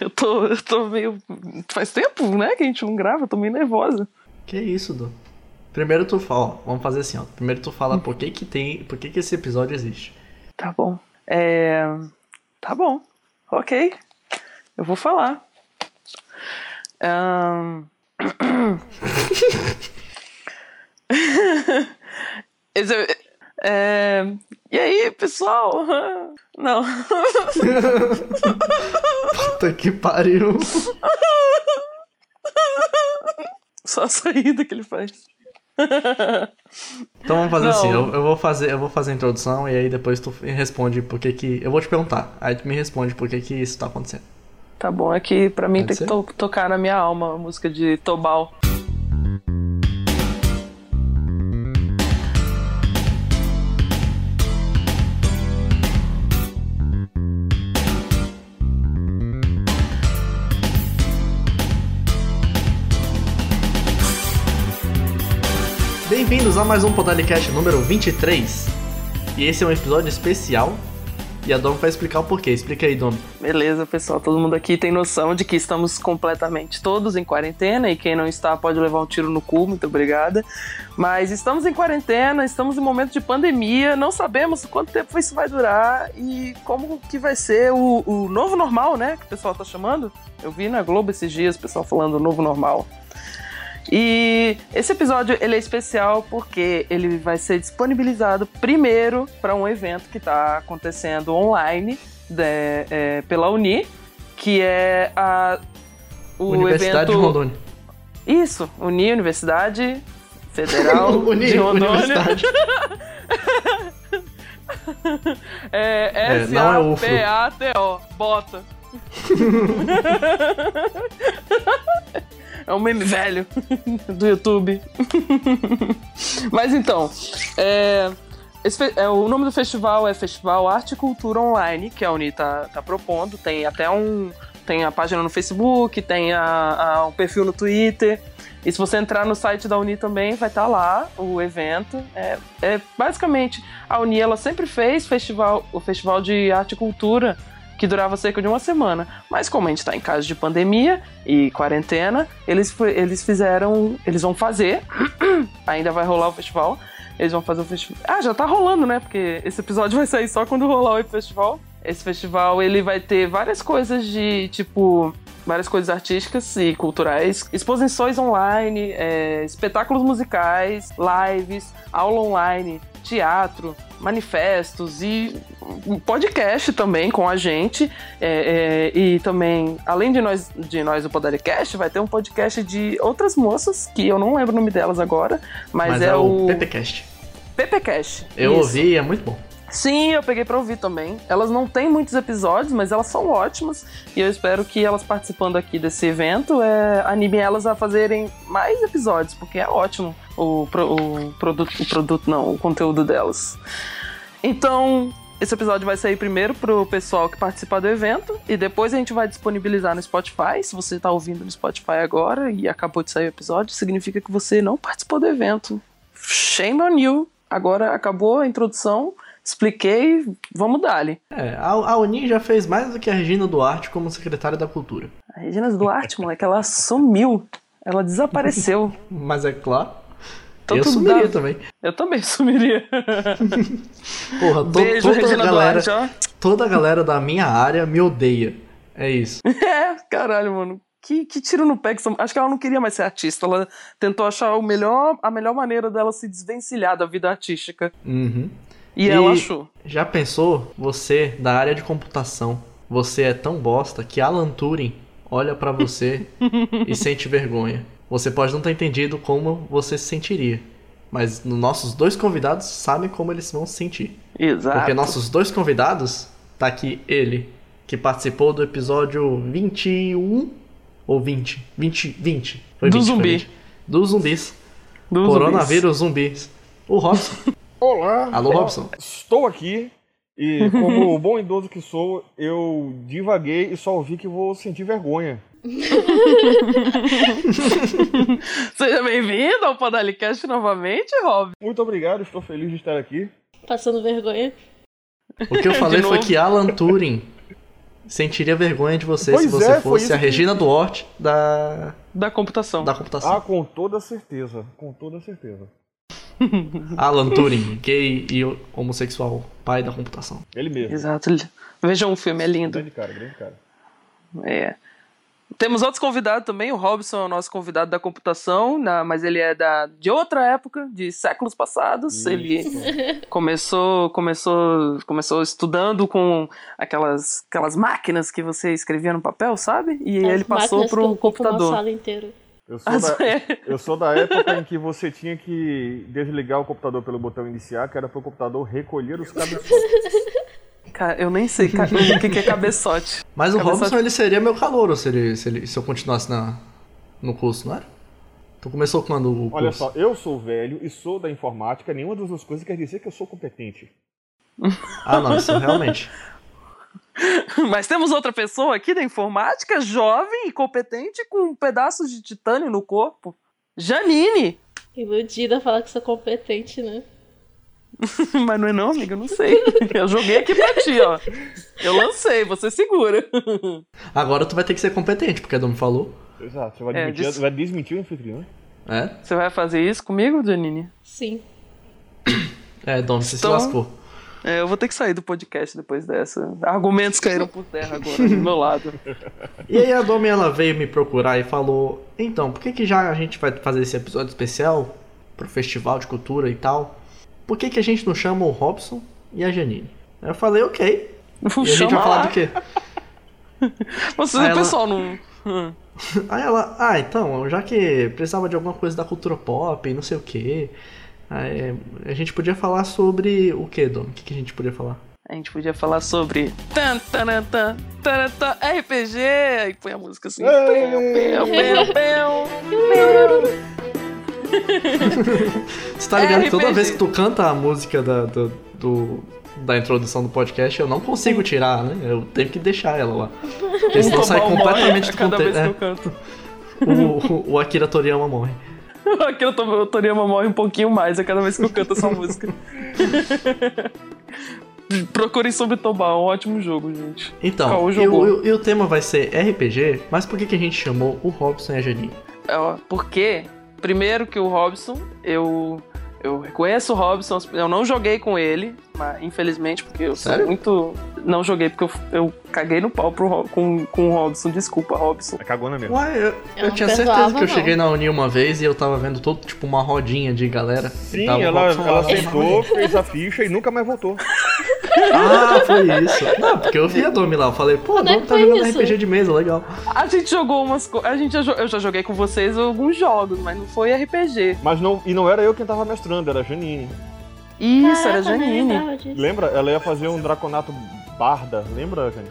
Eu tô, eu tô meio. Faz tempo, né, que a gente não grava, eu tô meio nervosa. Que isso, Du? Primeiro tu fala, ó, vamos fazer assim, ó. Primeiro tu fala por que que tem, por que que esse episódio existe. Tá bom. É. Tá bom. Ok. Eu vou falar. Ahn. Esse- é, E aí, pessoal? Não. Puta que pariu. Só a saída que ele faz. Então vamos fazer Não. assim, eu, eu vou fazer, eu vou fazer a introdução e aí depois tu responde por que que, eu vou te perguntar, aí tu me responde por que que isso tá acontecendo. Tá bom, é que pra mim Pode tem ser? que to- tocar na minha alma a música de Tobal. Bem-vindos a mais um Podalicast número 23. E esse é um episódio especial. E a Dom vai explicar o porquê. Explica aí, Dom. Beleza, pessoal, todo mundo aqui tem noção de que estamos completamente todos em quarentena e quem não está pode levar um tiro no cu, muito obrigada. Mas estamos em quarentena, estamos em momento de pandemia, não sabemos quanto tempo isso vai durar e como que vai ser o, o novo normal, né, que o pessoal tá chamando. Eu vi na Globo esses dias o pessoal falando novo normal. E esse episódio ele é especial porque ele vai ser disponibilizado primeiro para um evento que está acontecendo online de- é, pela Uni, que é a o Universidade evento de Rondônia. Isso, Uni Universidade Federal Uni, de Rondônia. Universidade. É, É, não é UFRO. S-A-P-A-T-O. Bota. É um meme velho do YouTube. Mas então, é, esse é, o nome do festival é Festival Arte e Cultura Online, que a Uni tá, tá propondo. Tem até um. Tem a página no Facebook, tem a, a- um perfil no Twitter. E se você entrar no site da Uni também, vai estar lá o evento. É, é, basicamente, a Uni ela sempre fez festival, o Festival de Arte e Cultura, que durava cerca de uma semana. Mas como a gente está em caso de pandemia e quarentena, eles, eles fizeram. Eles vão fazer. ainda vai rolar o festival. Eles vão fazer o festival. Ah, já tá rolando, né? Porque esse episódio vai sair só quando rolar o festival. Esse festival ele vai ter várias coisas de tipo. Várias coisas artísticas e culturais, exposições online, é, espetáculos musicais, lives, aula online, teatro, manifestos e podcast também com a gente. É, é, e também, além de nós, de nós do Podaricast, vai ter um podcast de outras moças, que eu não lembro o nome delas agora, mas, Mas, é, é, o o PPcast. PPcast. Eu Isso. ouvi e é muito bom. Sim, eu peguei pra ouvir também. Elas não têm muitos episódios, mas elas são ótimas. E eu espero que elas participando aqui desse evento é, animem elas a fazerem mais episódios, porque é ótimo o, pro- o produto, o produto não, o conteúdo delas. Então, esse episódio vai sair primeiro pro pessoal que participar do evento e depois a gente vai disponibilizar no Spotify. Se você tá ouvindo no Spotify agora e acabou de sair o episódio, significa que você não participou do evento. Shame on you. Agora acabou a introdução, expliquei, vamos dar-lhe. É, a, a Uni já fez mais do que a Regina Duarte como secretária da Cultura. A Regina Duarte, moleque, ela sumiu. Ela desapareceu. Mas é claro, Então eu sumiria dá- também. Eu também sumiria. Porra, to- Beijo, toda, a Regina galera, Duarte, toda a galera da minha área me odeia. É isso. É, caralho, mano. Que, que tiro no pé que são... Acho que ela não queria mais ser artista. Ela tentou achar o melhor, a melhor maneira dela se desvencilhar da vida artística. Uhum. E, E- ela achou. Já pensou, você da área de computação, você é tão bosta que Alan Turing olha pra você e sente vergonha. Você pode não ter entendido como você se sentiria, mas no- nossos dois convidados sabem como eles vão se sentir. Exato. Porque nossos dois convidados, tá aqui ele, que participou do episódio 21 ou 20? 20, 20. Foi Do 20, foi zumbi. 20. Dos zumbis. Dos Coronavírus zumbis. O Robson. Olá! Alô, Ó, Robson. Estou aqui e, como bom idoso que sou, eu divaguei e só ouvi que vou sentir vergonha. Seja bem-vindo ao Podalicast novamente, Rob. Muito obrigado, estou feliz de estar aqui. Passando vergonha. O que eu falei foi que Alan Turing sentiria vergonha de você Pois se você é, fosse a que- Regina Duarte da, Da computação. da computação. Ah, com toda certeza. Com toda certeza. Alan Turing, gay e homossexual, pai da computação. Ele mesmo. Exato. Vejam o filme, é lindo. Grande cara, grande cara. É. Temos outros convidados também. O Robson é o nosso convidado da computação, na- mas ele é da, de outra época, de séculos passados. Ele começou, começou, começou estudando com aquelas, aquelas máquinas que você escrevia no papel, sabe? E As ele passou ocupam uma computador. sala inteira. Eu sou, As- da, eu sou da época em que você tinha que desligar o computador pelo botão iniciar, que era para o computador recolher os cabeçotes. Cara, eu nem sei ca- o que, que é cabeçote. Mas o Cabeçote- Robson, ele seria meu calouro se, ele, se, ele, se eu continuasse na, no curso, não era? Tu começou quando o curso? Olha só, eu sou velho e sou da informática, nenhuma das duas coisas quer dizer que eu sou competente. Ah, não, isso realmente. Mas temos outra pessoa aqui da informática, jovem e competente, com pedaços de titânio no corpo. Janine! Iludida falar que sou competente, né? Mas não é não, amiga, eu não sei. Eu joguei aqui pra ti, ó. Eu lancei, você segura. Agora tu vai ter que ser competente, porque a Dom falou. Exato, você vai, É, desmentir, disso- vai desmentir o anfitrião? É? Você vai fazer isso comigo, Janine? Sim. É, Dom, você Então- se lascou. É, eu vou ter que sair do podcast depois dessa. Argumentos caíram por terra agora, do meu lado. E aí a Domi, ela veio me procurar e falou, então, por que que já a gente vai fazer esse episódio especial pro festival de cultura e tal? Por que que a gente não chama o Robson e a Janine? Eu falei, ok. E a gente vai falar do quê? Aí o ela- pessoal não. Aí ela, ah, então, já que precisava de alguma coisa da cultura pop e não sei o quê, a gente podia falar sobre o quê, Dom? O que, que a gente podia falar? A gente podia falar sobre. Tan, taran, tan, taran, tan, RPG! Aí põe a música assim. Peu, peu, peu. Você tá ligado que toda RPG. vez que tu canta a música da, do, do- da introdução do podcast, eu não consigo tirar, né? Eu tenho que deixar ela lá. Porque senão sai completamente do cada vez contexto. que eu canto. É, o, o Akira Toriyama morre. Aqui o To- o Toriyama morre um pouquinho mais a cada vez que eu canto essa música. Procurem sobre Tobal, um ótimo jogo, gente. Então, e o, e o tema vai ser RPG, mas por que, que a gente chamou o Robson e a Janine? É, ó, Porque, primeiro que o Robson, eu. Eu reconheço o Robson, eu não joguei com ele, mas infelizmente, porque eu Sério? sou muito. Não joguei porque eu, eu caguei no pau pro, Ro- com, com o Robson, desculpa, Robson. É cagona mesmo. Uai, eu, Eu eu não tinha certeza que eu não. cheguei na Uni uma vez e eu tava vendo todo, tipo, uma rodinha de galera. Sim, E ela, ela na sentou, fez a ficha e nunca mais voltou. Ah, foi isso. Não, porque eu vi a Domi lá. Eu falei, pô, a é Domi que tá jogando isso? RPG de mesa, legal. A gente jogou umas coisas. A jo- Eu já joguei com vocês alguns jogos, mas não foi RPG. Mas não, e não era eu quem tava mestrando, era a Janine. Isso, era Caraca, eu nem Janine. Lembra? Ela ia fazer um Draconato Barda, lembra, Janine?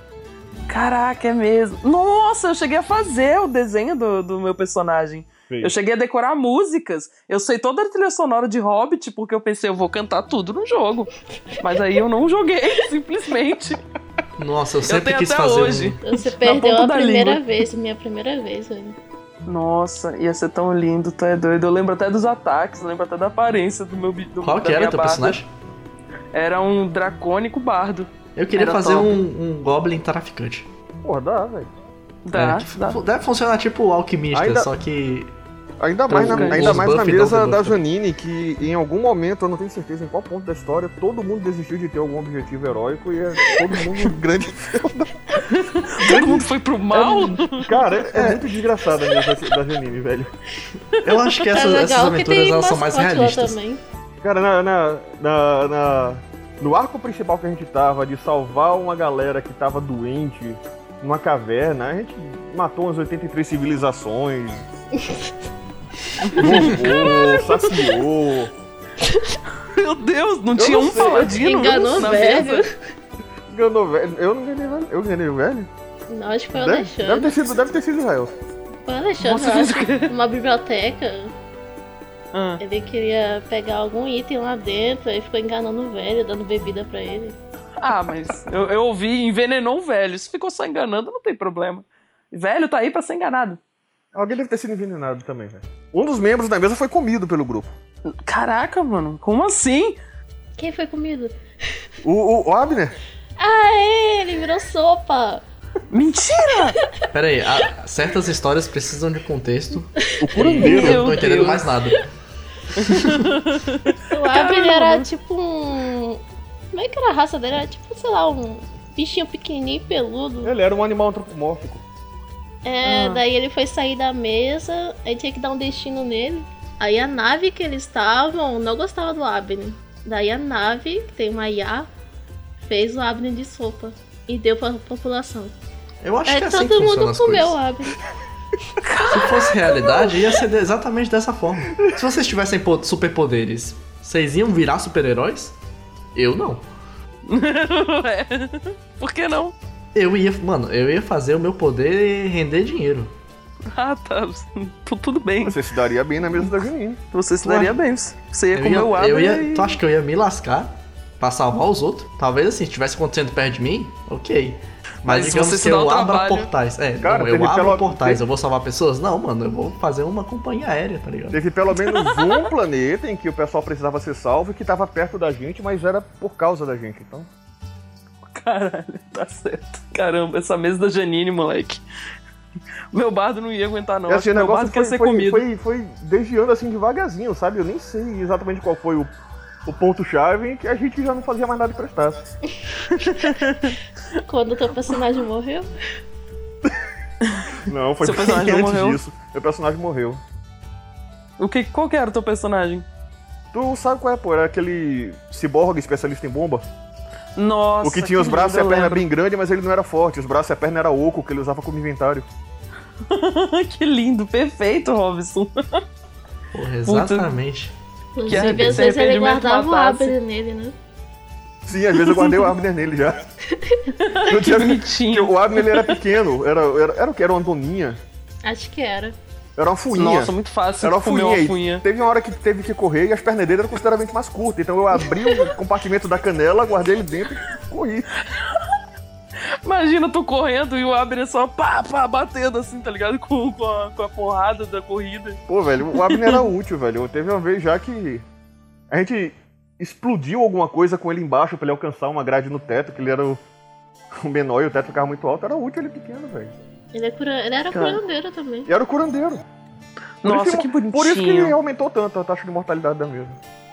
Caraca, é mesmo. Nossa, eu cheguei a fazer o desenho do, do meu personagem. Fez. Eu cheguei a decorar músicas. Eu sei toda a trilha sonora de Hobbit, porque eu pensei, eu vou cantar tudo no jogo. Mas aí eu não joguei, simplesmente. Nossa, eu sempre tenho quis fazer hoje. um... Você perdeu a primeira língua. vez, minha primeira vez, velho. Nossa, ia ser tão lindo, tu é doido. Eu lembro até dos ataques, eu lembro até da aparência do meu do, Qual que era teu barda. personagem? Era um dracônico bardo. Eu queria Era fazer um, um Goblin traficante. Porra, dá, velho. Dá, É, dá. Deve funcionar tipo alquimista, Ainda- só que. Ainda mais, na, ainda mais na mesa da. Janine, que em algum momento, eu não tenho certeza em qual ponto da história, todo mundo desistiu de ter algum objetivo heróico e é todo mundo grande. Todo mundo foi pro mal? Cara, é, é muito desgraçada a mesa da Janine, velho. Eu acho que é essas, essas aventuras elas são mais realistas. também. Cara, na, na, na, na- no arco principal que a gente tava, de salvar uma galera que tava doente numa caverna, a gente matou umas 83 civilizações. roubou, saciou. Meu Deus, não Eu tinha não um sei. paladino Enganou na velho. mesa? Enganou velho. Eu não ganhei velho. Eu ganhei o velho? Não, acho que foi o Deve, deve Alexandre. ter sido, deve ter sido Israel. Foi o Alexandre, o numa biblioteca. Ah, Ele queria pegar algum item lá dentro, aí ficou enganando o velho, dando bebida pra ele. Ah, mas eu, eu ouvi envenenou um velho. Se ficou só enganando, não tem problema. Velho tá aí pra ser enganado. Alguém deve ter sido envenenado também, velho. Um dos membros da mesa foi comido pelo grupo. Caraca, mano, como assim? Quem foi comido? O, o, o Abner. Ah, é, ele virou sopa. Mentira! Pera aí, a- certas histórias precisam de contexto. O curandeiro. Eu não tô entendendo Deus. mais nada. O Abner era tipo um. Como é que era a raça dele? Era tipo, sei lá, um bichinho pequenininho e peludo. Ele era um animal antropomórfico. É, Ah. daí ele foi sair da mesa, aí tinha que dar um destino nele. Aí a nave que eles estavam não gostava do Abner. Daí a nave, que tem uma IA, fez o Abner de sopa e deu pra população. Eu acho que é Aí assim todo mundo comeu o. Abner. Se fosse realidade, ia ser exatamente dessa forma. Se vocês tivessem po- superpoderes, vocês iam virar super-heróis? Eu não. Por que não? Eu ia, mano, eu ia fazer o meu poder render dinheiro. Ah, tá. Tu- Tudo bem. Você se daria bem na mesa da Janine. Você se daria bem. Você ia Eu comer ia, o eu ia, e... tu acha que eu ia me lascar pra salvar os outros? Talvez assim, se estivesse acontecendo perto de mim, ok. Mas, Mas digamos você se que eu o abra trabalho- portais. É, Cara, não, eu abro pelo- portais, eu vou salvar pessoas? Não, mano, eu vou fazer uma companhia aérea, tá ligado? Teve pelo menos um planeta em que o pessoal precisava ser salvo e que tava perto da gente, mas era por causa da gente. Então, Caralho, tá certo. Caramba, essa mesa da Janine, moleque. Meu bardo não ia aguentar, não. E Acho assim, meu negócio bardo foi, quer ser foi, comido. foi, foi desviando assim devagarzinho, sabe? Eu nem sei exatamente qual foi o, o ponto-chave em que a gente já não fazia mais nada que prestasse. Quando o teu personagem morreu. Não, foi Seu personagem antes morreu? disso. Meu personagem morreu. O que, qual que era o teu personagem? Tu sabe qual é, pô? Era aquele ciborgue especialista em bomba. Nossa, o que tinha os braços e a perna lembro. bem grande, mas ele não era forte. Os braços e a perna era oco, que ele usava como inventário. que lindo, perfeito, Robson. Porra, exatamente. Inclusive, arrepe- às vezes ele guardava o. Abner nele, né? Sim, às vezes eu guardei o Abner nele já. Eu tinha... Bonitinho. O Abner ele era pequeno, era, era, era o que? Era uma doninha. Acho que era. Era uma fuinha. Nossa, muito fácil Era uma fuinha. uma fuinha. Teve uma hora que teve que correr e as pernas dele eram consideravelmente mais curtas. Então eu abri o compartimento da canela, guardei ele dentro e corri. Imagina tu correndo e o Abner só pá, pá, batendo assim, tá ligado? Com, com, a, com a porrada da corrida. Pô, velho, o Abner era útil, velho. Teve uma vez já que a gente explodiu alguma coisa com ele embaixo pra ele alcançar uma grade no teto, que ele era o, o menor e o teto ficava muito alto. Era útil ele pequeno, velho. Ele, é cura... ele era Cara. curandeiro também. E era o curandeiro. Por Nossa, isso que bonitinho. Por isso que ele aumentou tanto a taxa de mortalidade da mesa.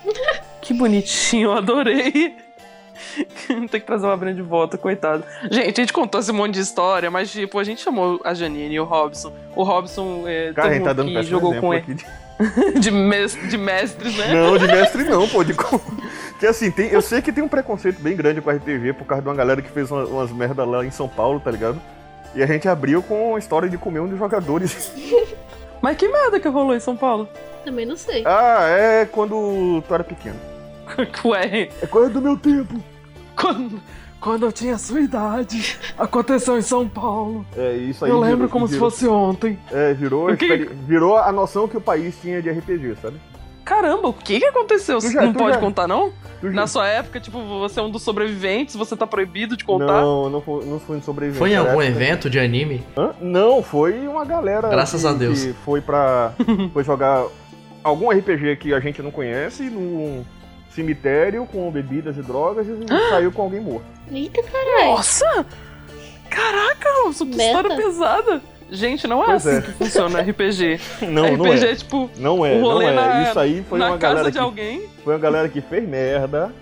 Que bonitinho, eu adorei. Tem que trazer o Abner de volta, coitado. Gente, a gente contou esse monte de história, mas tipo, a gente chamou a Janine e o Robson. O Robson é, Cara, a todo tá dando que jogou com ele. De... de, mes- de mestres, né? Não, de mestre não, pô. De... Que assim, tem... eu sei que tem um preconceito bem grande com RPG por causa de uma galera que fez uma- umas merda lá em São Paulo, tá ligado? E a gente abriu com a história de comer um dos jogadores. Mas que merda que rolou em São Paulo? Também não sei. Ah, é quando tu era pequeno. Ué, É coisa do meu tempo. quando, quando eu tinha sua idade, aconteceu em São Paulo. É isso aí. eu lembro virou- como se virou- fosse ontem. É, virou, que- virou a noção que o país tinha de RPG, sabe? Caramba, o que que aconteceu? Tu já- não pode já- contar, não? Tu Na já- sua época, tipo, você é um dos sobreviventes, você tá proibido de contar? Não, não foi, não foi um sobrevivente. Foi em algum época- evento de anime? Hã? Não, foi uma galera. Graças que, a Deus. Que foi pra. foi jogar algum RPG que a gente não conhece num cemitério com bebidas e drogas e saiu com alguém morto. Eita, caralho. Nossa! Caraca, Robson, que Meta. história pesada! Gente, não é Pois assim é. que funciona RPG. Não, RPG não é. é tipo Não é, o não é. na- Isso aí foi na uma casa galera de que alguém. foi uma galera que fez merda.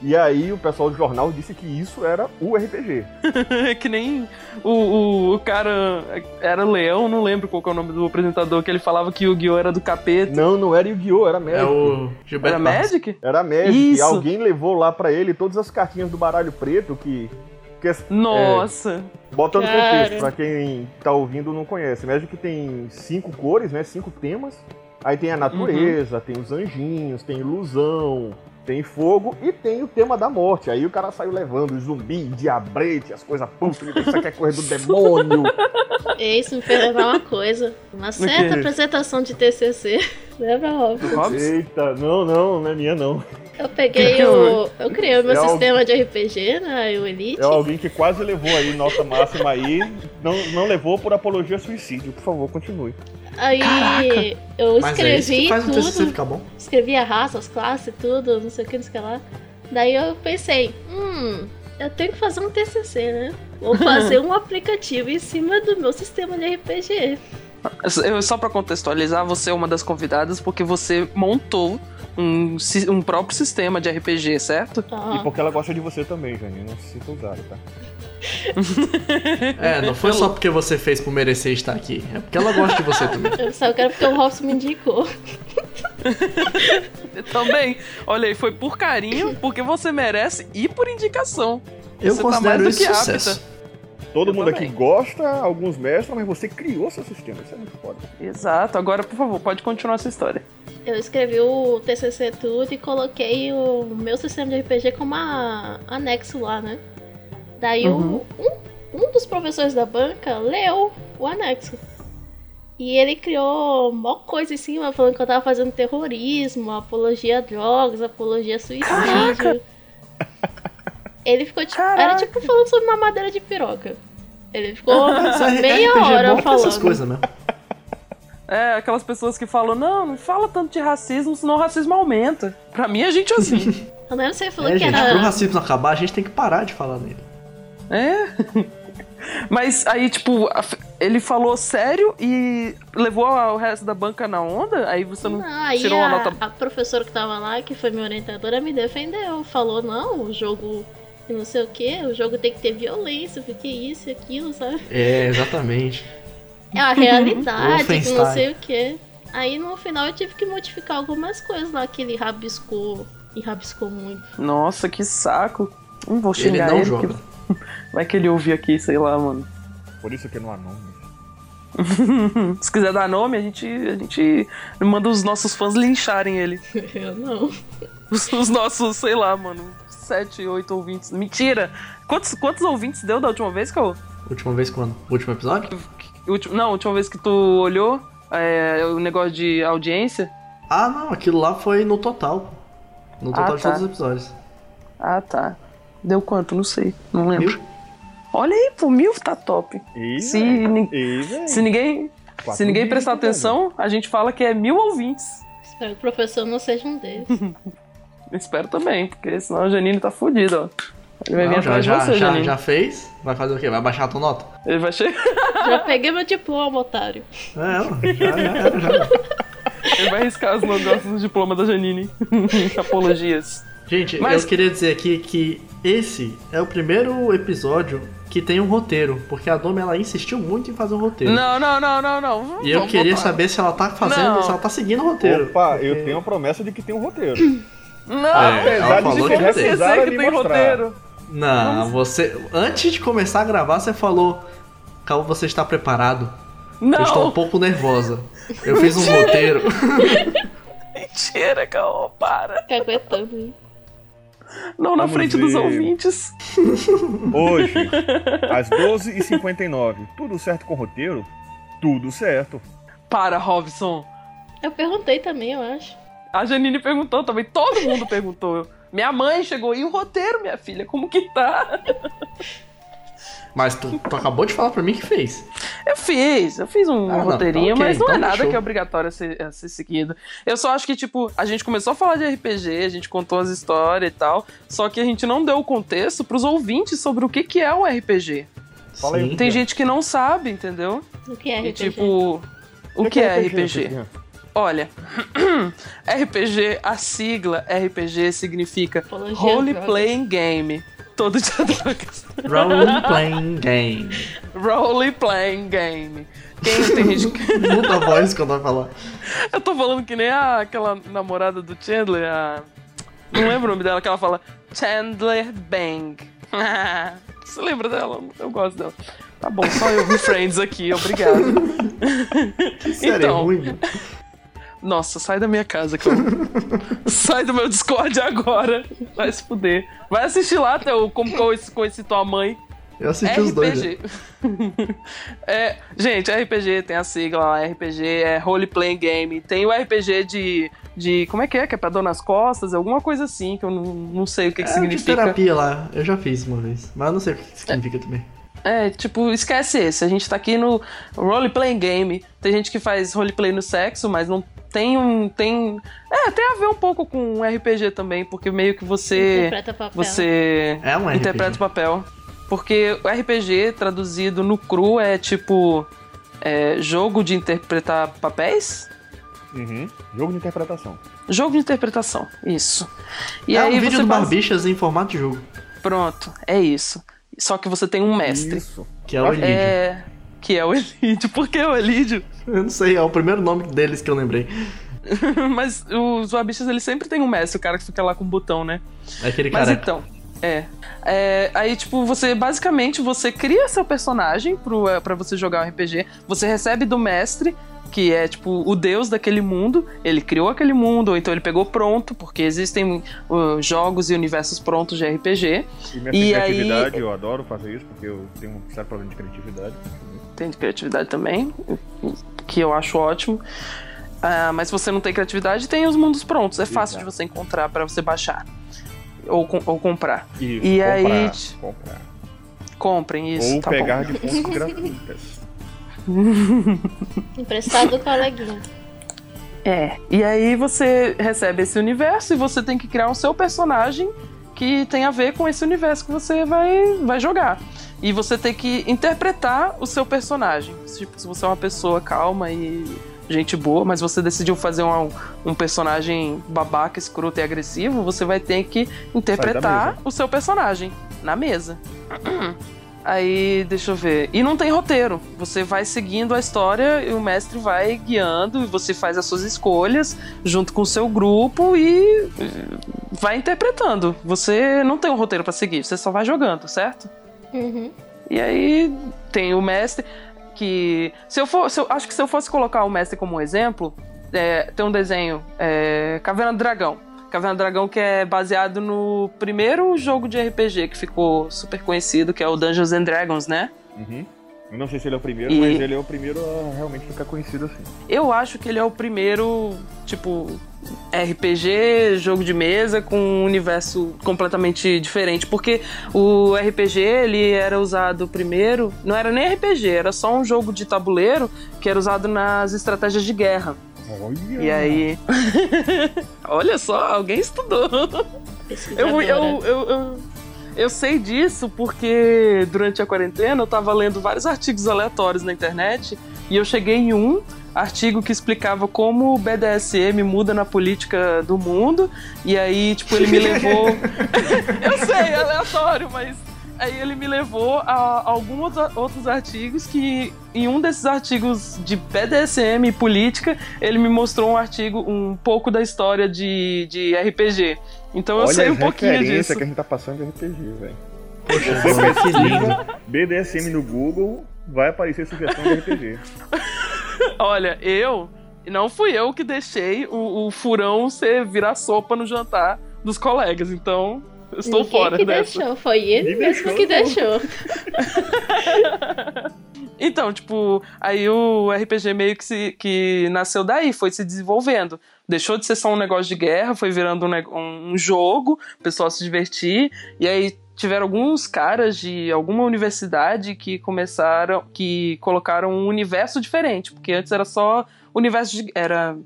E aí o pessoal do jornal disse que isso era o RPG. que nem o, o, o cara era Leão, não lembro qual que é o nome do apresentador, que ele falava que o Yu-Gi-Oh! era do capeta. Não, não era Yu-Gi-Oh! Era Magic. É o Gilberto Era. Magic? Era Magic. Isso. Alguém levou lá pra ele todas as cartinhas do baralho preto que. Que Nossa! Botando Cara. contexto, pra quem tá ouvindo não conhece. Magic tem cinco cores, né? Cinco temas. Aí tem a natureza, tem os anjinhos, tem ilusão, tem fogo e tem o tema da morte. Aí o cara saiu levando zumbi, diabrete, as coisas pútridas, isso aqui é coisa do demônio. Isso me fez lembrar uma coisa. Uma certa apresentação de TCC. Lembra, Robson? Eita, não, não, não é minha não. Eu peguei o... Eu criei o meu É sistema de RPG, né? O Elite. É alguém que quase levou aí nota máxima aí, não, não levou por apologia a suicídio. Por favor, continue. Aí Caraca. eu Mas é isso que escrevi TCC tudo. ficar bom. Escrevi a raça, as classes, tudo, não sei o que, não sei o que lá. Daí eu pensei, hum, eu tenho que fazer um TCC, né? Vou fazer um aplicativo em cima do meu sistema de RPG. Eu, só pra contextualizar, você é uma das convidadas porque você montou um, um próprio sistema de RPG, certo? E Ah, porque ela gosta de você também, Jane. Não se sinta usada, tá? É, não foi só porque você fez por merecer estar aqui. É porque ela gosta de você também. eu só quero porque o Robson me indicou. Também. Olha aí, foi por carinho, porque você merece e por indicação. Eu Você tá considero mais do isso que sucesso. apta. Todo Eu mundo aqui também. gosta, alguns mestram, mas você criou seu sistema. Isso é muito foda. Exato. Agora, por favor, pode continuar essa história. Eu escrevi o TCC tudo e coloquei o meu sistema de RPG como a- anexo lá, né? Daí Uhum. um, um dos professores da banca leu o anexo. E ele criou mó coisa em cima, falando que eu tava fazendo terrorismo, apologia a drogas, apologia a suicídio. Caraca! Ele ficou tipo. Caraca! Era tipo falando sobre mamadeira de piroca. Ele ficou é- meia RPG é hora que tem essas falando. coisas mesmo. É, aquelas pessoas que falam, não, não fala tanto de racismo, senão o racismo aumenta. Pra mim, a gente é assim. Eu lembro que você falou É, que gente, era. pro racismo acabar, a gente tem que parar de falar nele. É. Mas aí, tipo, ele falou sério e levou o resto da banca na onda? Aí você não, Não, aí tirou a, uma nota. a professora que tava lá, que foi minha orientadora, me defendeu. Falou, não, o jogo e não sei o que, o jogo tem que ter violência, porque isso e aquilo, sabe? É, exatamente. É a realidade, que não sei o que. Aí no final eu tive que modificar algumas coisas lá que ele rabiscou e rabiscou muito. Nossa, que saco. Não vou Ele xingar não ele. joga. que- Vai que ele ouvir aqui, sei lá, mano. Por isso que não há nome. Se quiser dar nome, a gente, a gente manda os nossos fãs lincharem ele. Eu não. Os, os nossos, sei lá, mano, sete, oito ouvintes. Mentira! Quantos, quantos ouvintes deu da última vez que eu. Última vez quando? Último episódio? ulti- Não, a última vez que tu olhou é, o negócio de audiência? Ah, não, aquilo lá foi no total. No total Ah, de tá. todos os episódios. Ah, tá. Deu quanto? Não sei. Não lembro. Mil? Olha aí, pô, mil tá top. E, Se, e, velho, se ninguém, quatro se ninguém mil, prestar atenção, a gente fala que é mil ouvintes. Espero que o professor não seja um deles. Espero também, porque senão a Janine tá fudida, ó. Ele vai vir Não, já, atrás de já, você, já, Janine. já fez? Vai fazer o quê? Vai baixar a tua nota? Ele vai chegar. Já peguei meu diploma, otário. É, já, já, já. Ele vai riscar os negócios do diploma da Janine. Apologias. Gente, Mas- eu queria dizer aqui que esse é o primeiro episódio que tem um roteiro, porque a Domi ela insistiu muito em fazer um roteiro. Não, não, não, não, não. E eu Vamos queria botar. saber se ela tá fazendo, Não. se ela tá seguindo o roteiro. Opa, Porque- eu tenho a promessa de que tem um roteiro. Não, É, Apesar ela de falou que que vamos tem. que mostrar. roteiro. Não, você. Antes de começar a gravar, você falou. Cal, você está preparado? Eu estou um Não, pouco nervosa. Eu fiz um roteiro. mentira, Caô, para. Fica aguentando, hein? Não na Vamos frente dos ver. ouvintes. Hoje, às 12h59. Tudo certo com o roteiro? Tudo certo. Para, Robson. Eu perguntei também, eu acho. A Janine perguntou também, todo mundo perguntou. Minha mãe chegou, e o roteiro, minha filha, como que tá? Mas tu, tu acabou de falar pra mim que fez. Eu fiz, eu fiz um Ah, não, roteirinho, tá ok, mas não é então nada fechou. que é obrigatório a ser, a ser seguido. Eu só acho que, tipo, a gente começou a falar de RPG, a gente contou as histórias e tal, só que a gente não deu o contexto pros ouvintes sobre o que, que é o RPG. Fala aí. Tem gente que não sabe, entendeu? O que é E, RPG? tipo, o que é RPG? Fernando? Olha, RPG, a sigla RPG significa Apologia Role. Playing Game. Todo dia drogas. Role playing game. Role Playing Game. Quem que. Muda a voz quando vai falar. Eu tô falando que nem a, aquela namorada do Chandler, a. Não lembro o nome dela, que ela fala Chandler Bang. Você lembra dela? Eu gosto dela. Tá bom, só eu vi Friends aqui, obrigado. Que série Então. ruim. Nossa, sai da minha casa, cara. sai do meu Discord agora. Vai se fuder. Vai assistir lá, Theo, como que eu conheci tua mãe. Eu assisti os dois. né? RPG. é, gente, RPG tem a sigla lá, RPG é Role Playing Game. Tem o RPG de, de. Como é que é? Que é pra dor nas costas? Alguma coisa assim, que eu não, não sei o que, que É de significa. terapia lá. Eu já fiz uma vez. Mas eu não sei o que que significa também. É, tipo, esquece esse. A gente tá aqui no Role Playing Game. Tem gente que faz roleplay no sexo, mas não tem um. Tem. É, tem a ver um pouco com RPG também, porque meio que você. Interpreta papel. Você É um RPG. interpreta o papel. Porque o RPG traduzido no cru é tipo. é, jogo de interpretar papéis? Uhum. Jogo de interpretação. Jogo de interpretação, isso. E é aí um vídeo você do base- Barbixas em formato de jogo, Pronto, é isso. Só que você tem um mestre. Isso. que é o Elídio. É. Que é o Elídio. Por que o Elídio? Eu não sei, é o primeiro nome deles que eu lembrei. Mas os Wabichas, eles sempre tem um mestre, o cara que fica lá com o botão, né? É aquele Mas careca. então, é. É, Aí, tipo, você basicamente você cria seu personagem pro, é, pra você jogar um RPG. Você recebe do mestre, que é tipo o deus daquele mundo. Ele criou aquele mundo, ou então ele pegou pronto, porque existem uh, jogos e universos prontos de RPG. E minha E aí- criatividade, eu adoro fazer isso, porque eu tenho um certo problema de criatividade. Tem de criatividade também, que eu acho ótimo. Ah, mas se você não tem criatividade, tem os mundos prontos. É fácil Exato. de você encontrar pra você baixar. Ou, com- ou comprar. Isso, E comprar, aí- comprar. Comprem isso, Ou tá pegar bom. de fontes gratuitas. Emprestado do coleguinha. É. E aí você recebe esse universo e você tem que criar o seu personagem que tem a ver com esse universo que você vai, vai jogar. E você tem que interpretar o seu personagem. Tipo, se você é uma pessoa calma e gente boa, mas você decidiu fazer um, um personagem babaca, escroto e agressivo, você vai ter que interpretar o seu personagem na mesa. Aí, deixa eu ver. E não tem roteiro. Você vai seguindo a história e o mestre vai guiando e você faz as suas escolhas junto com o seu grupo e vai interpretando. Você não tem um roteiro pra seguir, você só vai jogando, certo? Uhum. E aí tem o mestre que se eu for, se eu- acho que se eu fosse colocar o mestre como um exemplo, é, tem um desenho é, Caverna do Dragão. Caverna do Dragão que é baseado no primeiro jogo de RPG que ficou super conhecido, que é o Dungeons and Dragons, né? Uhum. Eu não sei se ele é o primeiro, E- mas ele é o primeiro a realmente ficar conhecido assim. Eu acho que ele é o primeiro, tipo, RPG, jogo de mesa com um universo completamente diferente, porque o RPG ele era usado primeiro, não era nem RPG, era só um jogo de tabuleiro que era usado nas estratégias de guerra. Olha! E aí, olha só, alguém estudou. Eu, eu, eu, eu, eu sei disso porque durante a quarentena eu tava lendo vários artigos aleatórios na internet e eu cheguei em um artigo que explicava como o BDSM muda na política do mundo e aí, tipo, ele me levou... eu sei, é aleatório, mas... Aí ele me levou a alguns outros artigos que, em um desses artigos de BDSM e política, ele me mostrou um artigo, um pouco da história de, de RPG. Então eu Olha sei um pouquinho disso. que a gente tá passando de RPG, velho. Poxa, Você pesquisa BDSM no Google, vai aparecer sugestão de RPG. Olha, eu. Não fui eu que deixei o, o furão ser virar sopa no jantar dos colegas, então eu estou Ninguém fora que dessa. deixou, foi ele Ninguém mesmo deixou, que não. deixou. Então, tipo, aí o RPG meio que, se, que nasceu daí, foi se desenvolvendo. Deixou de ser só um negócio de guerra, foi virando um, um jogo, o pessoal se divertir, e aí tiveram alguns caras de alguma universidade que começaram, que colocaram um universo diferente, porque antes era só universo de, era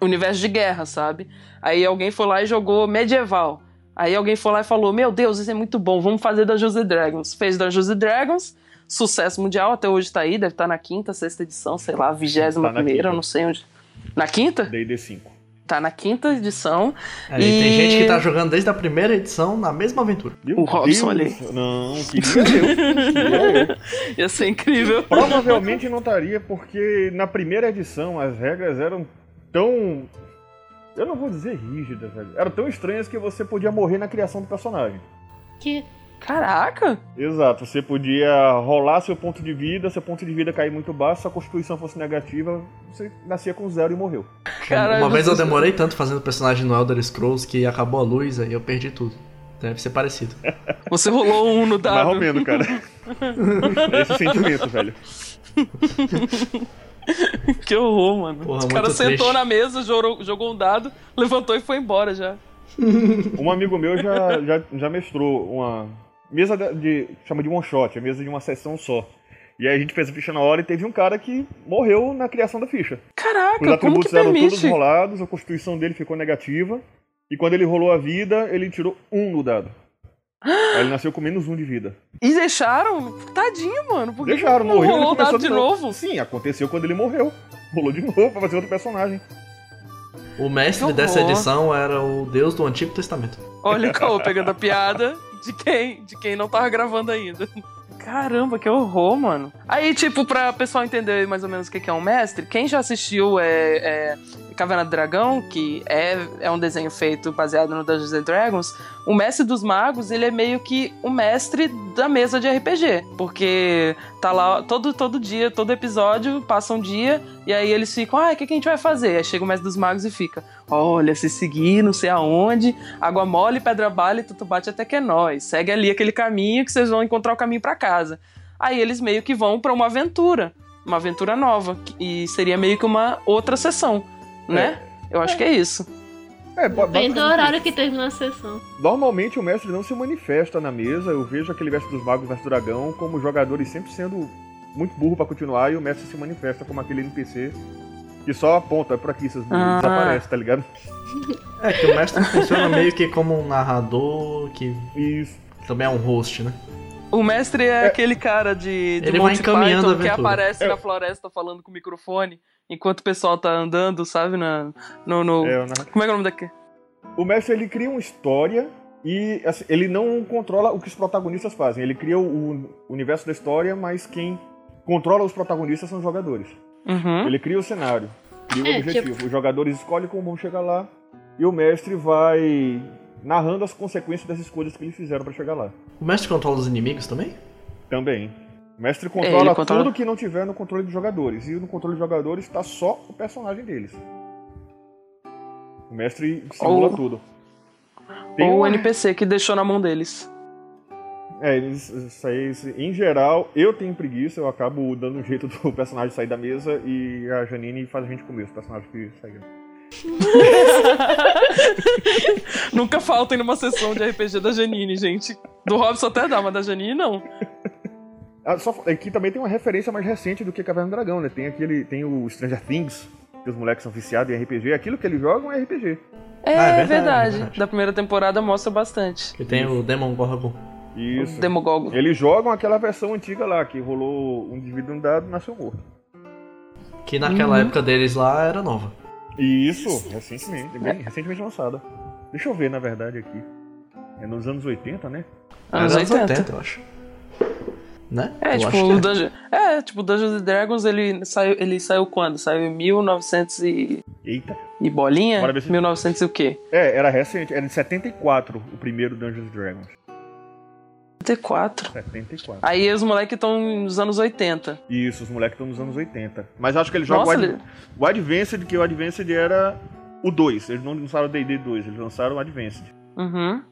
universo de guerra, sabe? Aí alguém foi lá e jogou medieval. Aí alguém foi lá e falou: Meu Deus, isso é muito bom, vamos fazer Dungeons and Dragons. Fez Dungeons and Dragons, sucesso mundial, até hoje tá aí, deve estar na quinta, sexta edição, sei lá, vigésima Tá primeira, não sei onde. Na quinta? D&D 5. Tá na quinta edição. Aí tem E- gente que tá jogando desde a primeira edição na mesma aventura. Meu O Robson Deus ali. Não, queria eu. Queria eu. Ia ser incrível. Provavelmente não estaria, porque na primeira edição as regras eram tão. Eu não vou dizer rígidas, velho. Eram tão estranhas que você podia morrer na criação do personagem. Que Caraca! Exato, você podia rolar seu ponto de vida, seu ponto de vida cair muito baixo, sua constituição fosse negativa, você nascia com zero e morreu. Caralho, Uma vez eu demorei tanto fazendo personagem no Elder Scrolls que acabou a luz aí eu perdi tudo. Deve ser parecido. Você rolou um no Mais dado. ou menos, cara. É esse sentimento, velho. Que horror, mano. Porra, o cara sentou triste. na mesa, jogou, jogou um dado, levantou e foi embora já. Um amigo meu já, já, já mestrou uma mesa de, de- chama de one shot, a mesa de uma sessão só. E aí a gente fez a ficha na hora e teve um cara que morreu na criação da ficha. Os Caraca, como atributos que eram todos rolados, a constituição dele ficou negativa. E quando ele rolou a vida, ele tirou um no dado. Aí ele nasceu com menos um de vida. E deixaram? Tadinho, mano. Por que Deixaram, não morreu. rolou ele começou de novo? Sim, aconteceu quando ele morreu. Rolou de novo pra fazer outro personagem. O mestre Que dessa horror. edição era o Deus do Antigo Testamento. Olha o Caô pegando a piada de quem, de quem não tava gravando ainda. Caramba, que horror, mano. Aí, tipo, pra pessoal entender mais ou menos o que é um mestre, quem já assistiu é, é Caverna do Dragão, que é, é um desenho feito baseado no Dungeons and Dragons, o mestre dos magos, ele é meio que o mestre da mesa de RPG. Porque tá lá todo, todo dia, todo episódio, passa um dia, e aí eles ficam, ah, o que, que a gente vai fazer? Aí chega o mestre dos magos e fica, olha, se seguir, não sei aonde, água mole, pedra bala e tudo bate até que é nós. Segue ali aquele caminho que vocês vão encontrar o caminho pra casa. Aí eles meio que vão pra uma aventura, uma aventura nova, e seria meio que uma outra sessão, né? Eu acho que é isso. É, Bem do horário que termina a sessão. Normalmente o mestre não se manifesta na mesa. Eu vejo aquele mestre dos magos versus dragão como jogadores sempre sendo muito burro pra continuar e o mestre se manifesta como aquele NPC que só aponta pra aqui, seus Ah. desaparece, tá ligado? É que o mestre funciona meio que como um narrador que Isso. também é um host, né? O mestre é, aquele cara de, de Ele vai Monty Python que aparece É. na floresta falando com o microfone enquanto o pessoal tá andando, sabe? Na, no, no- É, o narra- Como é que é o nome daqui? O mestre ele cria uma história e assim, ele não controla o que os protagonistas fazem. Ele cria o, universo da história, mas quem controla os protagonistas são os jogadores. Uhum. Ele cria o cenário, cria o É, objetivo. Os jogadores escolhem como vão chegar lá e o mestre vai narrando as consequências das escolhas que eles fizeram pra chegar lá. O mestre controla os inimigos também? Também. O mestre É, controla, ele controla- tudo que não tiver no controle dos jogadores. E no controle dos jogadores está só o personagem deles. O mestre simula Ou- tudo. Tem Ou o uma- NPC que deixou na mão deles. É, eles, isso aí, em geral, eu tenho preguiça, eu acabo dando um jeito do personagem sair da mesa e a Janine faz a gente comer os personagens que saíram. Nunca faltem numa sessão de RPG da Janine, gente. Do Robson até dá, mas da Janine não. Ah, só, aqui também tem uma referência mais recente do que Caverna do Dragão, né? Tem aquele, tem o Stranger Things, que os moleques são viciados em RPG. Aquilo que eles jogam é RPG. É, Ah, é verdade, verdade. Da primeira temporada mostra bastante. Que tem o Demon Gorgon. Isso. O Demogorgon. Eles jogam aquela versão antiga lá, que rolou um indivíduo dado e nasceu morto. Que naquela Uhum. época deles lá era nova. Isso, recentemente, bem, recentemente lançada. Deixa eu ver, na verdade, aqui. É nos anos 80, né? Anos Era 80. eu acho. Né? É, Eu tipo, o Dungeon... é, tipo, Dungeons and Dragons, ele saiu, ele saiu quando? Saiu em 1900 e, Eita. e bolinha? Bora ver se- 1900 e o quê? É, era recente, era de 74 o primeiro Dungeons and Dragons. 74. 74. Aí os moleques estão nos anos 80. Isso, os moleques estão nos anos 80. Mas acho que eles jogam Nossa, o, Ad... ele- o Advanced, que o Advanced era o 2. Eles não lançaram o D&D 2, eles lançaram o Advanced. Uhum.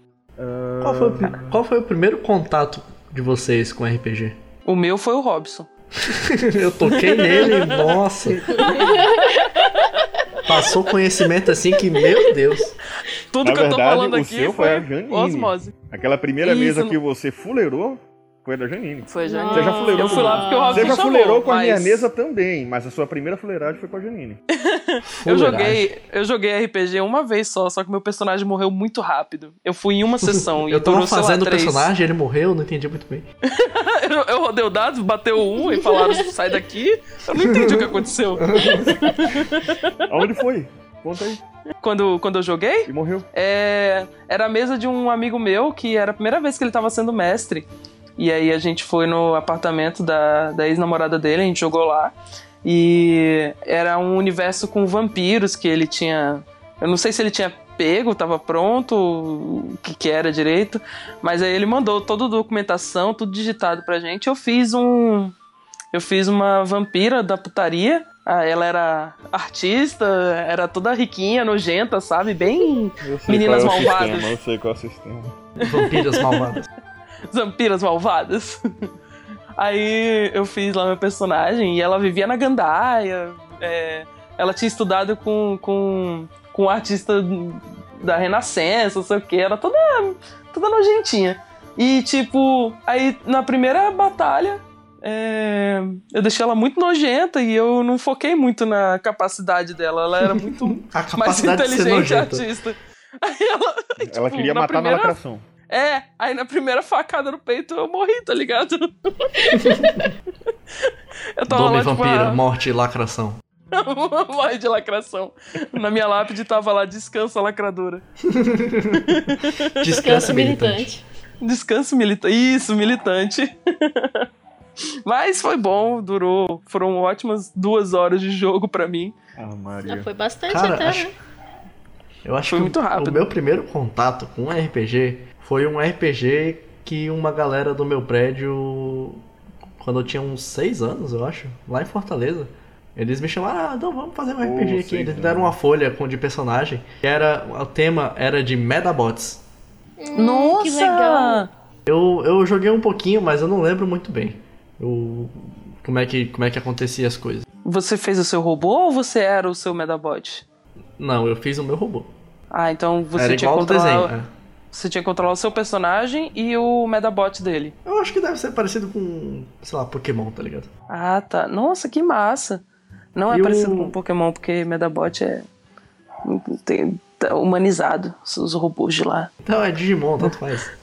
Qual foi, o, pri- qual foi o primeiro contato de vocês com RPG? O meu foi o Robson. Eu toquei nele, nossa. Passou conhecimento assim que, meu Deus. Tudo Na que eu tô verdade, falando o aqui seu foi a Janine. osmose. Aquela primeira Isso, mesa não- que você fuleirou foi a da Janine. Foi já. Nossa. Você já fuleirou Eu fui lá porque o Robson Você já chamou, fuleirou com a mas minha mesa também, mas a sua primeira fuleiragem foi com a Janine. Eu joguei, eu joguei RPG uma vez só, só que meu personagem morreu muito rápido. Eu fui em uma sessão e Eu tava durou, fazendo o personagem, ele morreu, não entendi muito bem. eu, eu rodei o dado, bateu um e falaram, sai daqui. Eu não entendi o que aconteceu. Aonde foi? Conta aí. Quando, quando eu joguei, E morreu. é, era a mesa de um amigo meu que era a primeira vez que ele tava sendo mestre. E aí a gente foi no apartamento da, da ex-namorada dele, a gente jogou lá. E era um universo com vampiros que ele tinha. Eu não sei se ele tinha pego, tava pronto, o que, que era direito. Mas aí ele mandou toda a documentação, tudo digitado pra gente. Eu fiz um. Eu fiz uma vampira da putaria. Ah, ela era artista, era toda riquinha, nojenta, sabe? Bem Meninas é o malvadas. sistema, eu sei qual é o sistema. Vampiras malvadas. vampiras malvadas. Aí eu fiz lá meu personagem e ela vivia na gandaia. é, ela tinha estudado com, com, com um artista da Renascença, não sei o que. Era toda, toda nojentinha. E tipo, aí na primeira batalha. É, eu deixei ela muito nojenta e eu não foquei muito na capacidade dela. Ela era muito mais inteligente artista. Aí ela, Ela tipo, queria na matar primeira- na lacração. É, aí na primeira facada no peito eu morri, tá ligado? eu tava Dome lá, tipo, vampira, ah, morte e lacração. morre de lacração. Na minha lápide tava lá, descansa lacradora. Descansa militante. Descanso militante. Isso, militante. Mas foi bom, durou. Foram ótimas duas horas de jogo pra mim. Ah, Já Maria. foi bastante Cara, até, acho- né? Eu acho Foi que muito o- rápido. o meu primeiro contato com um RPG foi um RPG que uma galera do meu prédio, quando eu tinha uns seis anos, eu acho, lá em Fortaleza, eles me chamaram, ah, não, vamos fazer um Oh, RPG aqui. Eles me deram uma folha com de personagem, que era, o tema era de Medabots. Hum, Nossa! Que legal. Eu, eu joguei um pouquinho, mas eu não lembro muito bem. Eu, como, é que, como é que acontecia as coisas. Você fez o seu robô ou você era o seu Medabot? Não, eu fiz o meu robô. Ah, então você era tinha igual controlar. desenho. é. Você tinha que controlar o seu personagem e o Medabot dele. Eu acho que deve ser parecido com, sei lá, Pokémon, tá ligado? Ah, tá. Nossa, que massa. Não é E o- parecido com Pokémon, porque Medabot é. tem- humanizado, os robôs de lá. Então é Digimon, tanto faz.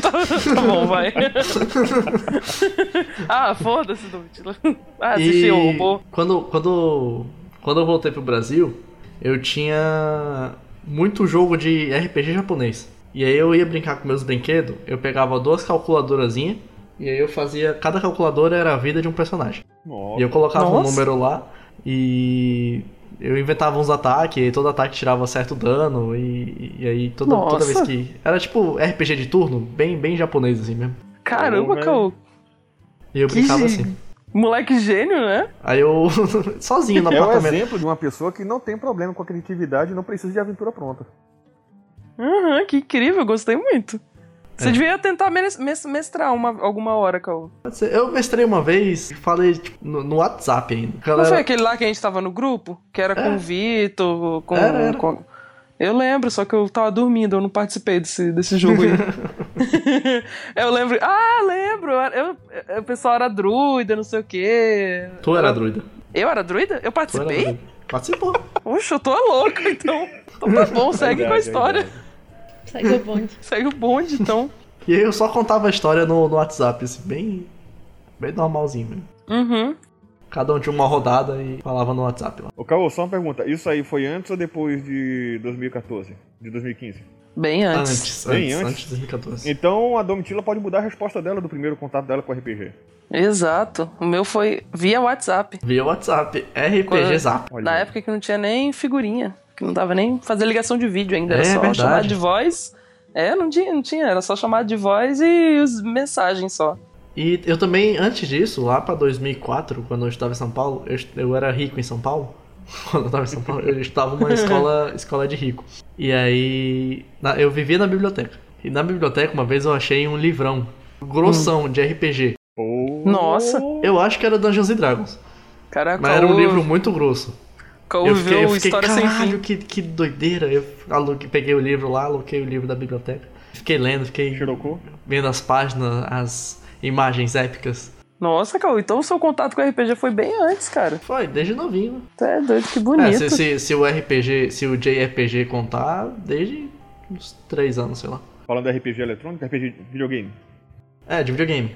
Tá, tá bom, vai. ah, foda-se, Domitila. Ah, assisti o robô. Quando, quando, quando eu voltei pro Brasil, eu tinha muito jogo de RPG japonês. E aí eu ia brincar com meus brinquedos, eu pegava duas calculadorazinhas, e aí eu fazia. Cada calculadora era a vida de um personagem. Nossa. E eu colocava um Nossa. número lá e eu inventava uns ataques, e todo ataque tirava certo dano, e, e aí toda, toda vez que. Era tipo RPG de turno, bem, bem japonês assim mesmo. Caramba. Cal. E eu Que brincava gê- assim. Moleque gênio, né? Aí eu, sozinho no É o apartamento. exemplo de uma pessoa que não tem problema com a criatividade e não precisa de aventura pronta. Aham, que incrível, gostei muito. Você É. devia tentar mes- mes- mestrar uma, alguma hora, ser. Eu mestrei uma vez e falei tipo, no, no WhatsApp ainda. Não Galera, foi aquele lá que a gente tava no grupo? Que era com o Vitor, com, Era, era. com- Eu lembro, só que eu tava dormindo, eu não participei desse, desse jogo aí. eu lembro. Ah, lembro! eu- eu- o pessoal era druida, não sei o quê. Tu era druida. Eu era druida? Eu participei? druida. Participou. Oxe, eu tô louco, então. Então tá bom, segue com a Verdade, história. verdade. Segue o bonde. Segue o bonde, então. E aí eu só contava a história no, no WhatsApp, assim, bem. Bem normalzinho mesmo. Uhum. Cada um tinha uma rodada e falava no WhatsApp lá. Ô, Caô, só uma pergunta. Isso aí foi antes ou depois de 2014? De 2015? Bem antes. Antes, Bem antes, antes. de 2014. Então a Domitila pode mudar a resposta dela do primeiro contato dela com o RPG. Exato. O meu foi via WhatsApp. Via WhatsApp, RPG Quando- Zap. Na época que não tinha nem figurinha. Que não dava nem fazer ligação de vídeo ainda. Era É, só verdade. chamada de voz. É, não tinha, não tinha. Era só chamada de voz e as mensagens só. E eu também, antes disso, lá pra 2004, quando eu estava em São Paulo, eu, eu era rico em São Paulo. Quando eu estava em São Paulo, eu estava numa escola, escola de rico. E aí, na- eu vivia na biblioteca. E na biblioteca, uma vez eu achei um livrão grossão de RPG. Nossa. Eu acho que era Dungeons and Dragons. Caraca, Mas era um livro muito grosso. Eu fiquei, eu fiquei História Sem Fim. que, que doideira. Eu aluguei, peguei o livro lá, aloquei o livro da biblioteca. Fiquei lendo, fiquei Xirocô? vendo as páginas, as imagens épicas. Nossa, Caô, então o seu contato com o RPG foi bem antes, cara. Foi, desde novinho. É doido, que É, bonito. se, se, se o RPG, se o JRPG contar, desde uns 3 anos, sei lá. Falando de RPG eletrônico, RPG de videogame. É, de videogame.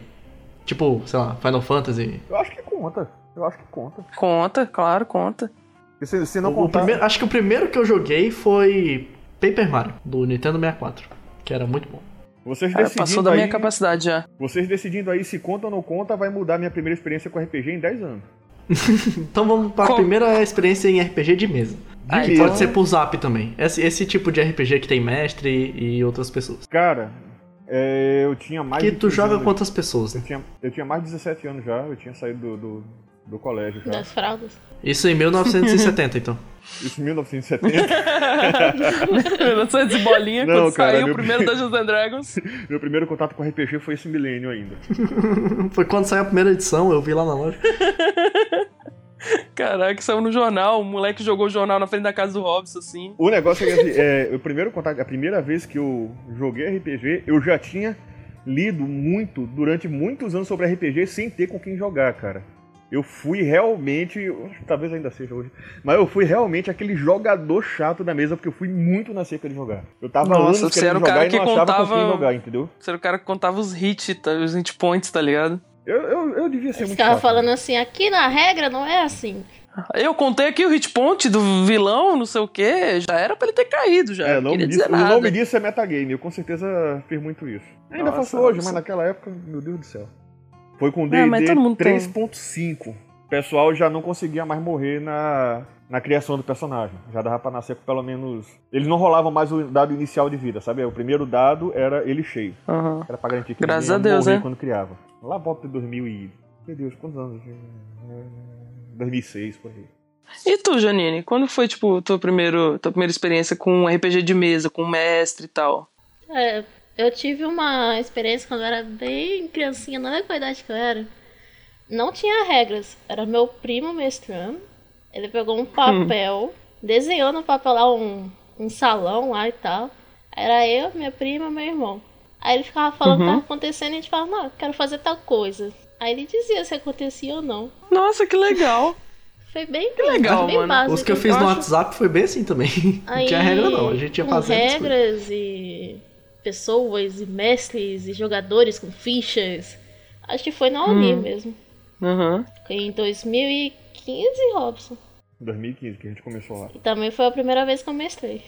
Tipo, sei lá, Final Fantasy. Eu acho que conta. Eu acho que conta. Conta, claro, conta. Se, se não O- o contar. primeiro- acho que o primeiro que eu joguei foi Paper Mario, do Nintendo 64, que era muito bom. Vocês Cara, decidindo passou da minha aí, capacidade já. Vocês decidindo aí se conta ou não conta, vai mudar minha primeira experiência com RPG em 10 anos. Então vamos para a primeira experiência em RPG de mesa. Ah, que então- pode ser por zap também. Esse, esse tipo de RPG que tem mestre e outras pessoas. Cara, é, eu tinha mais que de tu 15 joga anos. quantas pessoas? Eu Né? tinha, eu tinha mais de 17 anos já, eu tinha saído do, do, do colégio já. Das fraldas. Isso em 1970, então. Isso em 1970. 900 e bolinha, Não, quando cara, saiu o primeiro Dungeons and Dragons. Meu primeiro contato com RPG foi esse milênio ainda. Foi quando saiu a primeira edição, eu vi lá na loja. Caraca, saiu no jornal, o moleque jogou o jornal na frente da casa do Robson, assim. O negócio é que assim, é, o primeiro contato, a primeira vez que eu joguei RPG, eu já tinha lido muito, durante muitos anos sobre RPG, sem ter com quem jogar, cara. Eu fui realmente, talvez ainda seja hoje, mas eu fui realmente aquele jogador chato da mesa, porque eu fui muito na seca de jogar. Eu tava Nossa, anos você querendo jogar cara e que não achava que contava- jogar, entendeu? Você era o cara que contava os hits, tá? os hit points, tá ligado? Eu, eu, eu devia ser Eles muito ficavam chato. falando assim, aqui na regra não é assim. Eu contei aqui o hit point do vilão, não sei o que, já era pra ele ter caído, já. É, o não queria disso, dizer o nome disso é metagame, eu com certeza fiz muito isso. Ainda Nossa, faço hoje, nossa. mas naquela época, meu Deus do céu. Foi com D&D todo mundo tem. 3.5. O pessoal já não conseguia mais morrer na, na criação do personagem. Já dava pra nascer com pelo menos... Eles não rolavam mais o dado inicial de vida, sabe? O primeiro dado era ele cheio. Aham. Era pra garantir que Graças ninguém a Deus, morrer né? quando criava. Lá volta de 2000 e... Meu Deus, quantos anos? 2006, por aí. E tu, Janine, quando foi, tipo, tua, primeiro, tua primeira experiência com RPG de mesa, com mestre e tal? É, eu tive uma experiência quando eu era bem criancinha, não é com a idade que eu era. Não tinha regras. Era meu primo mestrando. Ele pegou um papel, desenhou no papel lá um, um salão lá e tal. Era eu, minha prima meu irmão. Aí ele ficava falando o que Uhum. tava acontecendo e a gente falava, não, quero fazer tal coisa. Aí ele dizia se acontecia ou não. Nossa, que legal! Foi bem, legal, bem mano. básico. Os que eu fiz Eu no acho- WhatsApp foi bem assim também. Não Aí, tinha regra não, a gente ia coisas. regras e pessoas e mestres e jogadores com fichas. Acho que foi na Uni Hum. mesmo. Aham. Foi em 2015, Robson. 2015 que a gente começou lá. E também foi a primeira vez que eu mestrei.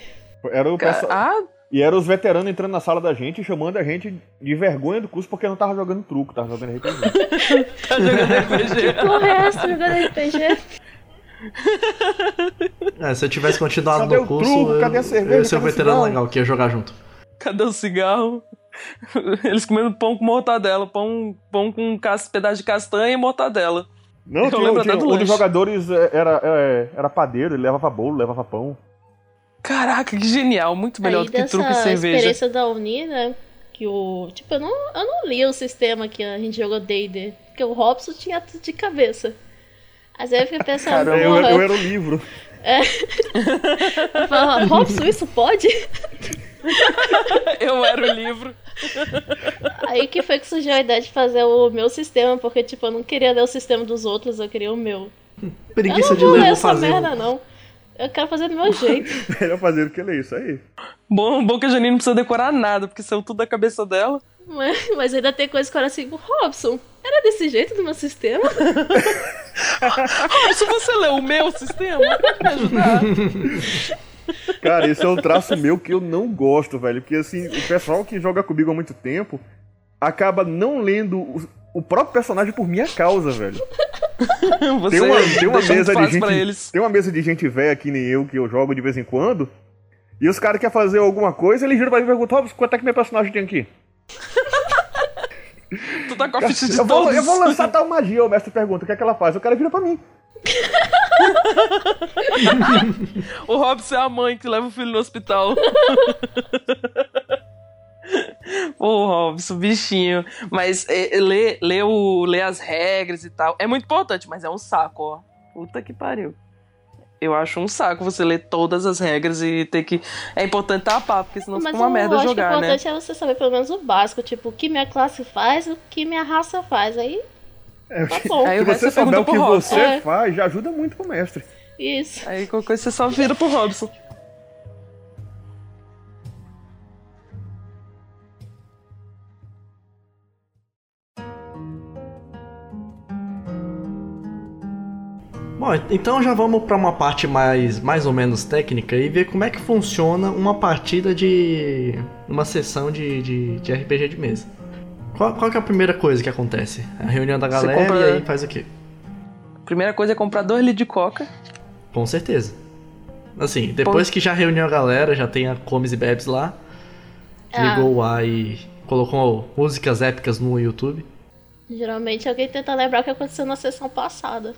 Era o pessoal... Ah, E eram os veteranos entrando na sala da gente e chamando a gente de vergonha do curso porque não tava jogando truco, tava jogando RPG. tá jogando RPG. O resto jogando RPG. É, se eu tivesse continuado Cadê no curso, truco? eu, Cadê a eu ia ser um veterano legal que ia jogar junto. Cadê o cigarro? Eles comendo pão com mortadela, pão, pão com pedaço de castanha e mortadela. Não, Eu tinha, lembro tinha, até do um dos lanche. jogadores é, era, é, era padeiro, ele levava bolo, levava pão. Caraca, que genial, muito melhor Aí do que truco e cerveja. experiência da Uni, né? Que o. Tipo, eu não, eu não li o sistema que a gente jogou DD. Porque o Robson tinha tudo de cabeça. Mas aí eu fiquei pensando, Caramba, Eu, eu era o livro. Eu falava, Robson, isso pode? Eu era o livro. Aí que foi que surgiu a ideia de fazer o meu sistema, porque, tipo, eu não queria ler o sistema dos outros, eu queria o meu. Eu Preguiça não de vou ler, ler vou essa fazer. merda, não. Eu quero fazer do meu jeito. Melhor fazer do que ler isso aí. Bom, bom que a Janine não precisa decorar nada, porque saiu tudo da cabeça dela. mas, mas ainda tem coisa que eu era assim, Robson, era desse jeito do meu sistema? Ah, se você ler o meu sistema, pode me ajudar. Cara, esse é um traço meu que eu não gosto, velho. Porque assim, o pessoal que joga comigo há muito tempo acaba não lendo o, o próprio personagem por minha causa, velho. Você Tem uma, tem uma mesa de gente. pra eles. Tem uma mesa de gente velha que nem eu, que eu jogo de vez em quando. E os caras querem fazer alguma coisa, eles giram pra mim e perguntam, "Robson, quanto é que meu personagem tem aqui? Tu tá com a ficha de Eu vou, todos. eu vou lançar tal magia, o mestre pergunta, o que é que ela faz? O cara vira pra mim. O Robson é a mãe que leva o filho no hospital. Pô, Robson, bichinho. Mas é, ler, ler, o, ler as regras e tal é muito importante, mas é um saco, ó. Puta que pariu. Eu acho um saco você ler todas as regras e ter que. É importante tapar, porque senão Mas fica uma merda o jogar, né? importante é você saber pelo menos o básico, tipo, o que minha classe faz, o que minha raça faz. Aí, tá bom. Aí Se o resto você souber o que você É. faz, já ajuda muito pro mestre. Isso. Aí qualquer coisa você só vira pro Robson. Bom, então já vamos pra uma parte mais, mais ou menos técnica e ver como é que funciona uma partida de. uma sessão de, de, de RPG de mesa. Qual, qual que é a primeira coisa que acontece? A reunião da galera compra- e aí faz o quê? Primeira coisa é comprar dois litros de coca. Com certeza. Assim, depois que já reuniu a galera, já tem a comes e bebes lá, Ah. ligou o ar e colocou músicas épicas no YouTube. Geralmente alguém tenta lembrar o que aconteceu na sessão passada.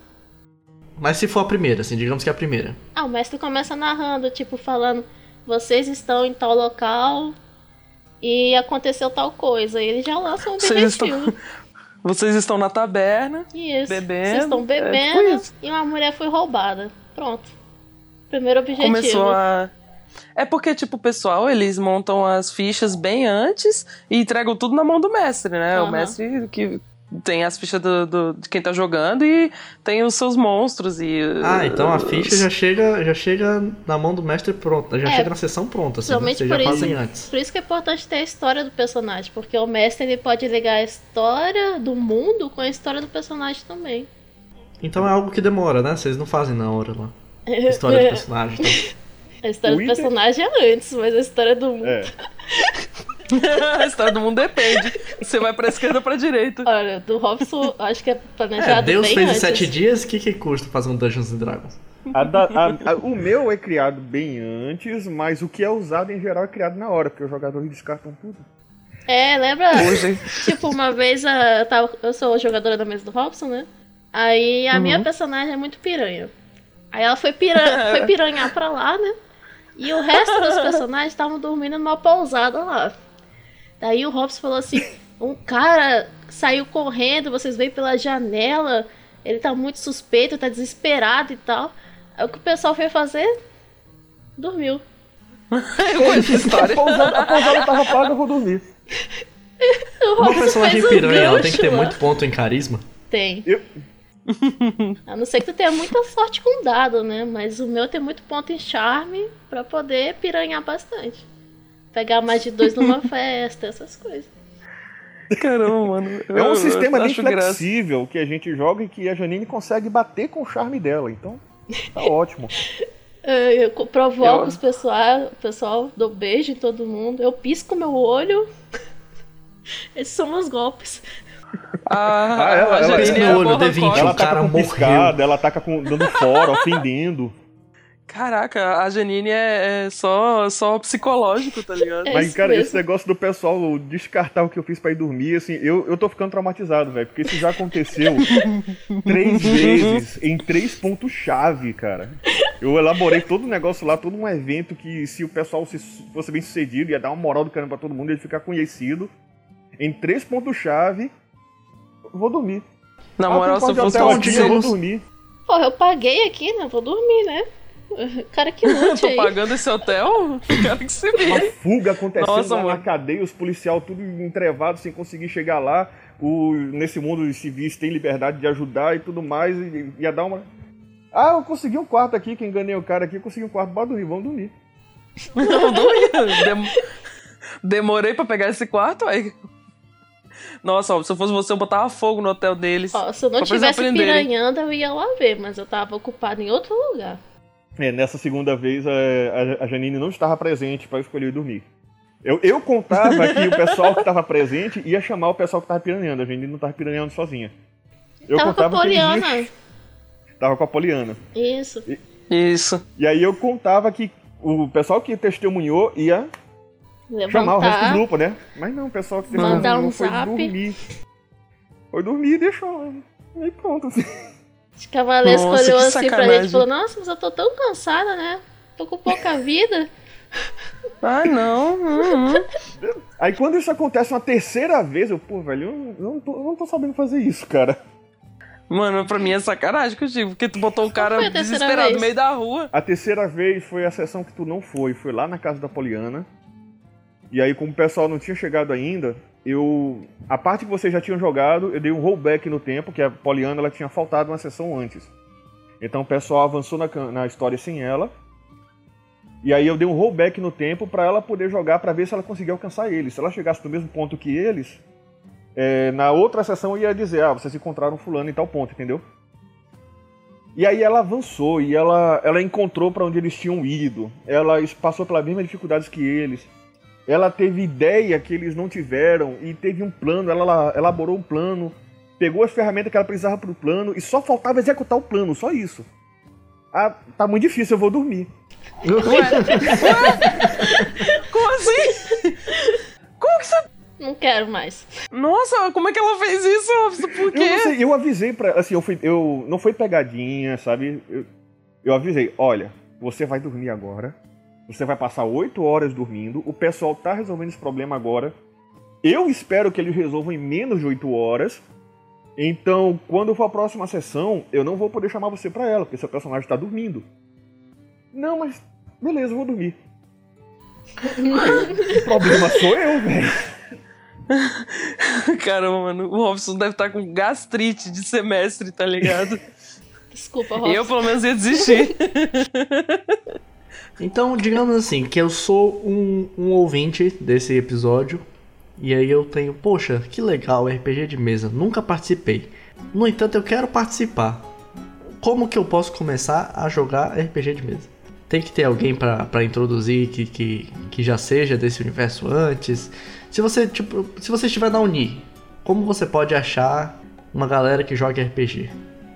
Mas se for a primeira, assim, digamos que é a primeira. Ah, o mestre começa narrando, tipo, falando, vocês estão em tal local e aconteceu tal coisa. E ele já lança um Vocês objetivo. estão, vocês estão na taberna. Isso. Bebendo, Vocês estão é, bebendo tipo isso. e uma mulher foi roubada. Pronto. Primeiro objetivo. Começou a. É porque, tipo, o pessoal, eles montam as fichas bem antes e entregam tudo na mão do mestre, né? O Aham. mestre que Tem as fichas do, do- de quem tá jogando e tem os seus monstros e. Ah, então a ficha já chega, já chega na mão do mestre pronta, já É, chega na sessão pronta, assim, né? principalmente Vocês já por isso. fazem antes. Por isso que é importante ter a história do personagem, porque o mestre ele pode ligar a história do mundo com a história do personagem também. Então é algo que demora, né? Vocês não fazem na hora lá. História do personagem. Então. A história O do Inter- personagem é antes, mas a história do mundo. É. a história do mundo depende. Você vai pra esquerda ou pra direita. Olha, do Robson, acho que é É, planejado Deus bem fez em antes. sete dias, o que, que custa fazer um Dungeons and Dragons? A da- a- a- o meu é criado bem antes, mas o que é usado em geral é criado na hora, porque os jogadores descartam tudo. É, lembra? Hoje. tipo, uma vez ah, eu, tava, eu sou jogadora da mesa do Robson, né? Aí a Uhum. minha personagem é muito piranha. Aí ela foi, piran foi piranhar pra lá, né? E o resto dos personagens estavam dormindo numa pousada lá. Daí o Robson falou assim: um cara saiu correndo, vocês veem pela janela, ele tá muito suspeito, tá desesperado e tal. Aí o que o pessoal foi fazer? Dormiu. Eu conheço a pousada, a pousada tava paga, eu vou dormir. O Uma personagem piranha, ela tem que ter muito ponto em carisma. Tem. Eu- A não ser que tu tenha muita sorte com dado, né? Mas o meu tem muito ponto em charme pra poder piranhar bastante. Pegar mais de dois numa festa, essas coisas. Caramba, mano. É um Eu- sistema eu bem acho graça. flexível que a gente joga e que a Janine consegue bater com o charme dela. Então, tá ótimo. É, Eu co- provoco Eu- os pessoal, o pessoal, dou beijo em todo mundo. Eu pisco meu olho. Esses são meus golpes. A, Ah, ela- a ela- Janine no é a olho, Borra D20. Código. Ela o cara morreu. piscada, ela ataca com, dando fora, ofendendo. Caraca, a Janine é, é só, só psicológico, tá ligado? É Mas, cara, mesmo. esse negócio do pessoal descartar o que eu fiz pra ir dormir, assim, eu, eu tô ficando traumatizado, velho. Porque isso já aconteceu três vezes em três pontos-chave, cara. Eu elaborei todo o negócio lá, todo um evento que se o pessoal se- fosse bem sucedido, ia dar uma moral do caramba pra todo mundo, ia ficar conhecido. Em três pontos-chave, eu vou dormir. Na Ah, moral, se eu fosse um aqui, eu vou dia, dormir. Porra, eu paguei aqui, né? Vou dormir, né? Cara que eu lute tô pagando esse hotel, quero que se Uma fuga acontecendo Nossa, lá na mano. cadeia, os policial tudo entrevado sem conseguir chegar lá. O, nesse mundo os civis têm liberdade de ajudar e tudo mais. E, ia dar uma. Ah, eu consegui um quarto aqui, que enganei o cara aqui, eu consegui um quarto, bora dormir, vamos dormir. Não. Dem- Demorei pra pegar esse quarto, aí. Nossa, ó, se eu fosse você, eu botava fogo no hotel deles. Ó, se eu não tivesse piranhando, eu ia lá ver, mas eu tava ocupado em outro lugar. É, nessa segunda vez a, a, a Janine não estava presente para escolher dormir. Eu, eu contava que o pessoal que estava presente ia chamar o pessoal que estava piraneando. A Janine não estava piraneando sozinha. Eu tava com a contava que eles Poliana. Tava com a Poliana. Isso. Isso. E aí eu contava que o pessoal que testemunhou ia chamar o resto do Levantar. grupo, né? Mas não, o pessoal que Mandar testemunhou um foi zap. dormir. Foi dormir e deixou. Aí pronto. assim. Os cavaleiros Nossa, olhou assim pra gente e falou, nossa, mas eu tô tão cansada, né? Tô com pouca vida. Ah, não. hum, hum. Aí quando isso acontece uma terceira vez, eu, pô, velho, eu não, não, tô, eu não tô sabendo fazer isso, cara. Mano, pra mim é sacanagem contigo, porque tu botou o cara foi a terceira desesperado vez? no meio da rua. A terceira vez foi a sessão que tu não foi, foi lá na casa da Poliana. E aí, como o pessoal não tinha chegado ainda, eu. A parte que vocês já tinham jogado, eu dei um rollback no tempo, que a Poliana ela tinha faltado uma sessão antes. Então o pessoal avançou na, na história sem ela. E aí eu dei um rollback no tempo pra ela poder jogar pra ver se ela conseguia alcançar eles. Se ela chegasse no mesmo ponto que eles, é, na outra sessão eu ia dizer, ah, vocês encontraram fulano em tal ponto, entendeu? E aí ela avançou e ela, ela encontrou pra onde eles tinham ido. Ela passou pelas mesmas dificuldades que eles. Ela teve ideia que eles não tiveram e teve um plano. Ela la- elaborou um plano, pegou as ferramentas que ela precisava pro plano e só faltava executar o plano, só isso. Ah, tá muito difícil, eu vou dormir. Como assim? Como que você. Não quero mais. Nossa, como é que ela fez isso? Por Eu não quê? sei, eu avisei pra. Assim, eu fui. Eu, não foi pegadinha, sabe? Eu, eu avisei, olha, você vai dormir agora. Você vai passar oito horas dormindo. O pessoal tá resolvendo esse problema agora. Eu espero que eles resolvam em menos de oito horas. Então, quando for a próxima sessão, eu não vou poder chamar você pra ela, porque seu personagem tá dormindo. Não, mas. Beleza, eu vou dormir. o problema sou eu, velho. Caramba, mano, o Robson deve estar com gastrite de semestre, tá ligado? Desculpa, Robson. Eu, pelo menos, ia desistir. Então, digamos assim, que eu sou um, um ouvinte desse episódio. E aí eu tenho, poxa, que legal, RPG de mesa, nunca participei. No entanto, eu quero participar. Como que eu posso começar a jogar RPG de mesa? Tem que ter alguém pra introduzir que, que, que já seja desse universo antes. Se você, tipo, se você estiver na Uni, como você pode achar uma galera que joga RPG?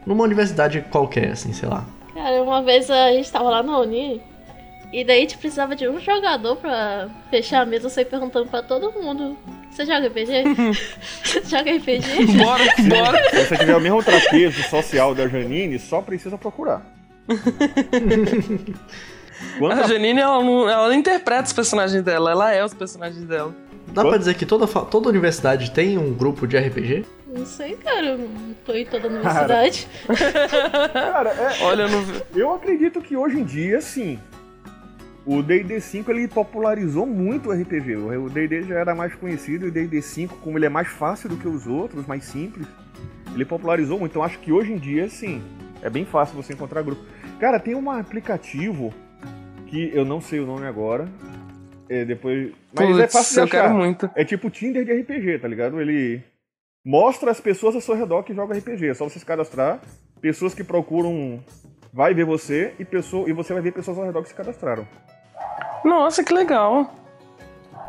Numa universidade qualquer, assim, sei lá. Cara, uma vez a gente tava lá na Uni e daí a gente precisava de um jogador pra fechar a mesa, eu saí perguntando pra todo mundo. Você joga RPG? Você joga RPG? bora, bora. Se você tiver o mesmo traquejo social da Janine, só precisa procurar. A Janine, ela não, ela não interpreta os personagens dela, ela é os personagens dela. Dá pra dizer que toda, toda universidade tem um grupo de RPG? Não sei, cara, eu não tô em toda a universidade. Cara, é, Olha, eu não eu acredito que hoje em dia, sim. O D&D 5 ele popularizou muito o RPG. O D&D já era mais conhecido e o D&D 5, como ele é mais fácil do que os outros, mais simples, ele popularizou muito. Então acho que hoje em dia, sim, é bem fácil você encontrar grupo. Cara, tem um aplicativo que eu não sei o nome agora. É, depois, mas é Putz, fácil de eu achar. quero muito. É tipo Tinder de RPG, tá ligado? Ele mostra as pessoas ao seu redor que jogam RPG. É só você se cadastrar. Pessoas que procuram vai ver você e, pessoa, e você vai ver pessoas ao redor que se cadastraram. Nossa, que legal.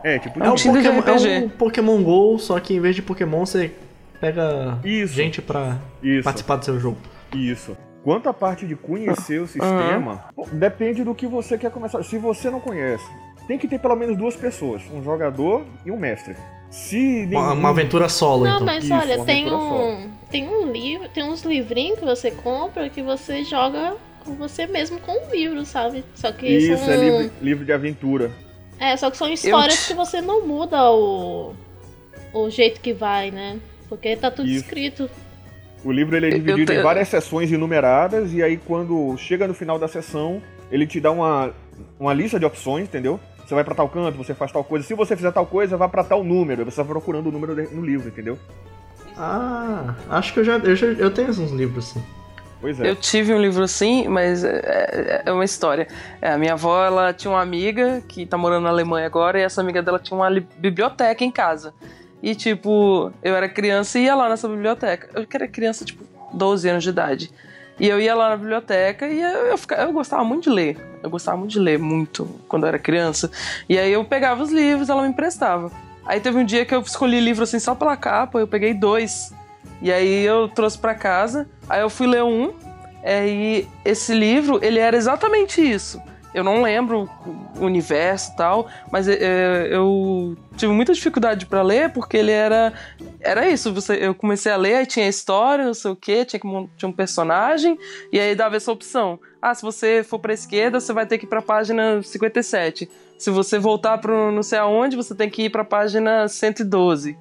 É, tipo É um, Tinder de Pokémon, RPG. é um Pokémon GO, só que em vez de Pokémon você pega Isso. gente pra isso, participar do seu jogo. isso. Quanto à parte de conhecer o sistema, pô, depende do que você quer começar. Se você não conhece, tem que ter pelo menos duas pessoas, um jogador e um mestre. Se Uma, nenhum- uma aventura solo, Não, então. mas Isso, olha, uma tem um. Tem um livro, tem uns livrinhos que você compra que você joga com você mesmo com um livro, sabe? Só que Isso, são. é livro, livro de aventura. É, só que são histórias te- que você não muda o. o jeito que vai, né? Porque tá tudo Isso. escrito. O livro ele é dividido te- em várias sessões enumeradas, e aí quando chega no final da sessão, ele te dá uma, uma lista de opções, entendeu? Você vai pra tal canto, você faz tal coisa. Se você fizer tal coisa, vai pra tal número. Você vai procurando o número no livro, entendeu? Ah, acho que eu já, eu já eu tenho uns livros assim. Pois é. Eu tive um livro assim, mas é, é- é uma história. É, a minha avó, ela tinha uma amiga que tá morando na Alemanha agora, e essa amiga dela tinha uma li- biblioteca em casa. E, tipo, eu era criança e ia lá nessa biblioteca. Eu era criança, tipo, 12 anos de idade. E eu ia lá na biblioteca e eu, eu, fica- eu gostava muito de ler. Eu gostava muito de ler, muito, quando eu era criança. E aí eu pegava os livros, ela me emprestava. Aí teve um dia que eu escolhi livro assim só pela capa, eu peguei dois. E aí eu trouxe pra casa, aí eu fui ler um, é, e esse livro, ele era exatamente isso. Eu não lembro o universo e tal, mas é, é, eu tive muita dificuldade pra ler porque ele era era isso. Você, eu comecei a ler, aí tinha história, não sei o que, tinha tinha um personagem e aí dava essa opção. Ah, se você for pra esquerda, você vai ter que ir pra página 57. Se você voltar pro não sei aonde, você tem que ir pra página 112.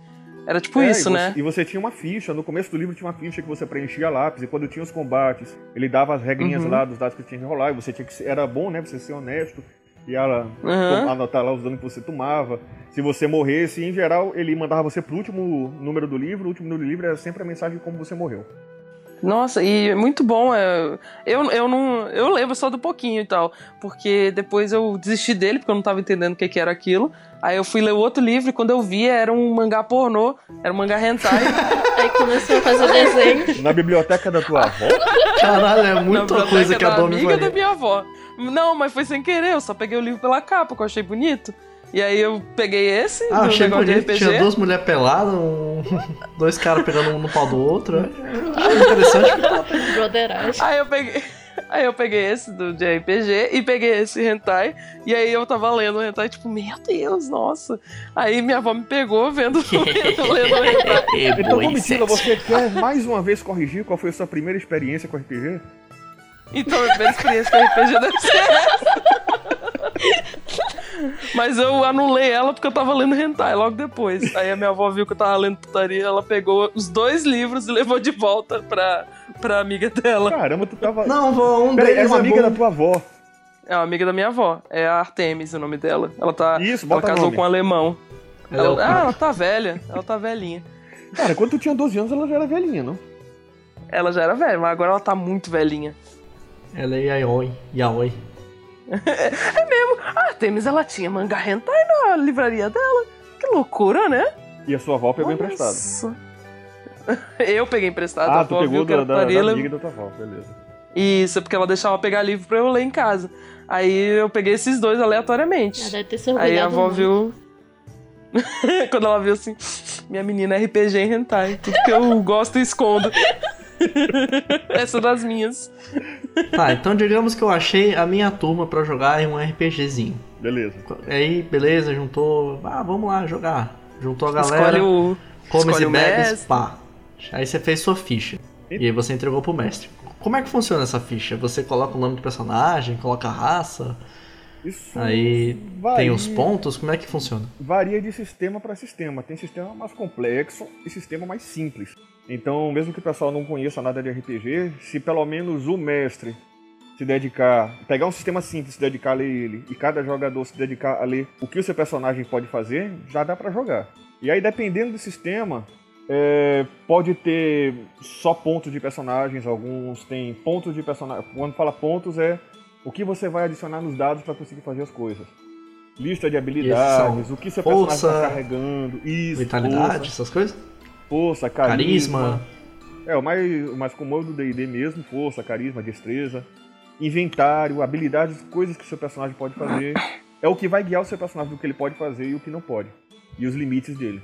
Era tipo É, isso, e né? você, E você tinha uma ficha, no começo do livro tinha uma ficha que você preenchia lápis, e quando tinha os combates, ele dava as regrinhas Uhum. lá dos dados que tinha que rolar, e você tinha que era bom, né, você ser honesto, e ela Uhum. anotar lá os danos que você tomava. Se você morresse, em geral, ele mandava você pro último número do livro, o último número do livro era sempre a mensagem de como você morreu. Nossa, e é muito bom. É, eu, eu não. Eu lembro só do pouquinho e tal. Porque depois eu desisti dele, porque eu não tava entendendo o que, que era aquilo. Aí eu fui ler o outro livro e quando eu vi era um mangá pornô, era um mangá hentai. Aí começou a fazer desenho. Na biblioteca da tua avó? Caralho, é muita coisa que a Domi amiga da minha avó. Não, mas foi sem querer, eu só peguei o livro pela capa, que eu achei bonito. E aí eu peguei esse, Ah, achei negócio bonito. de RPG. Tinha duas mulheres peladas, um- dois caras pegando um no pau do outro. É, é interessante. Broderagem. Aí eu peguei. Aí eu peguei esse do de RPG e peguei esse hentai. E aí eu tava lendo o hentai, tipo, meu Deus, nossa. Aí minha avó me pegou vendo lendo o hentai. Então, Domitila, você quer mais uma vez corrigir qual foi a sua primeira experiência com RPG? Então a primeira experiência com RPG deve ser essa. Mas eu anulei ela porque eu tava lendo hentai logo depois. Aí a minha avó viu que eu tava lendo putaria, ela pegou os dois livros e levou de volta pra, pra amiga dela. Caramba, tu tava. Não, vou, um Peraí, deles era uma é amiga bom. da tua avó. É uma amiga da minha avó. É a Artemis o nome dela. Ela tá. Isso, ela bota casou nome. com um alemão. Ela é Ela, ah, ela tá velha. Ela tá velhinha. Cara, quando tu tinha 12 anos, ela já era velhinha, não? Ela já era velha, mas agora ela tá muito velhinha. Ela é yaoi. Yaoi. Ah, Temis, ela tinha manga hentai na livraria dela. Que loucura, né? E a sua avó pegou emprestado. Nossa. Eu peguei emprestado. Ah, a tu avó pegou era da, da, da amiga da tua avó, beleza. Isso, porque ela deixava pegar livro pra eu ler em casa. Aí eu peguei esses dois Ela aleatoriamente. deve ter se Aí a avó muito. viu. Quando ela viu assim, minha menina é RPG em hentai. Tudo que eu gosto eu escondo. Essa é das minhas. Tá, então digamos que eu achei a minha turma pra jogar em um RPGzinho. Beleza. Aí, beleza, juntou. Ah, vamos lá jogar. Juntou a galera. Escolhe o. Comes e bebes, pá. Aí você fez sua ficha. E aí você entregou pro mestre. Como é que funciona essa ficha? Você coloca o nome do personagem, coloca a raça, Isso aí varia, tem os pontos, como é que funciona? Varia de sistema para sistema. Tem sistema mais complexo e sistema mais simples. Então, mesmo que o pessoal não conheça nada de RPG, se pelo menos o mestre se dedicar, pegar um sistema simples, se dedicar a ler ele, e cada jogador se dedicar a ler o que o seu personagem pode fazer, já dá para jogar. E aí, dependendo do sistema, é, pode ter só pontos de personagens, alguns tem pontos de personagem. Quando fala pontos, é o que você vai adicionar nos dados para conseguir fazer as coisas. Lista de habilidades, o que seu personagem está carregando, isso, Vitalidade, força, essas coisas? Força, carisma. Carisma. É, o mais, o mais comum é o do D&D mesmo, força, carisma, destreza, inventário, habilidades, coisas que o seu personagem pode fazer. É o que vai guiar o seu personagem do que ele pode fazer e o que não pode. E os limites dele.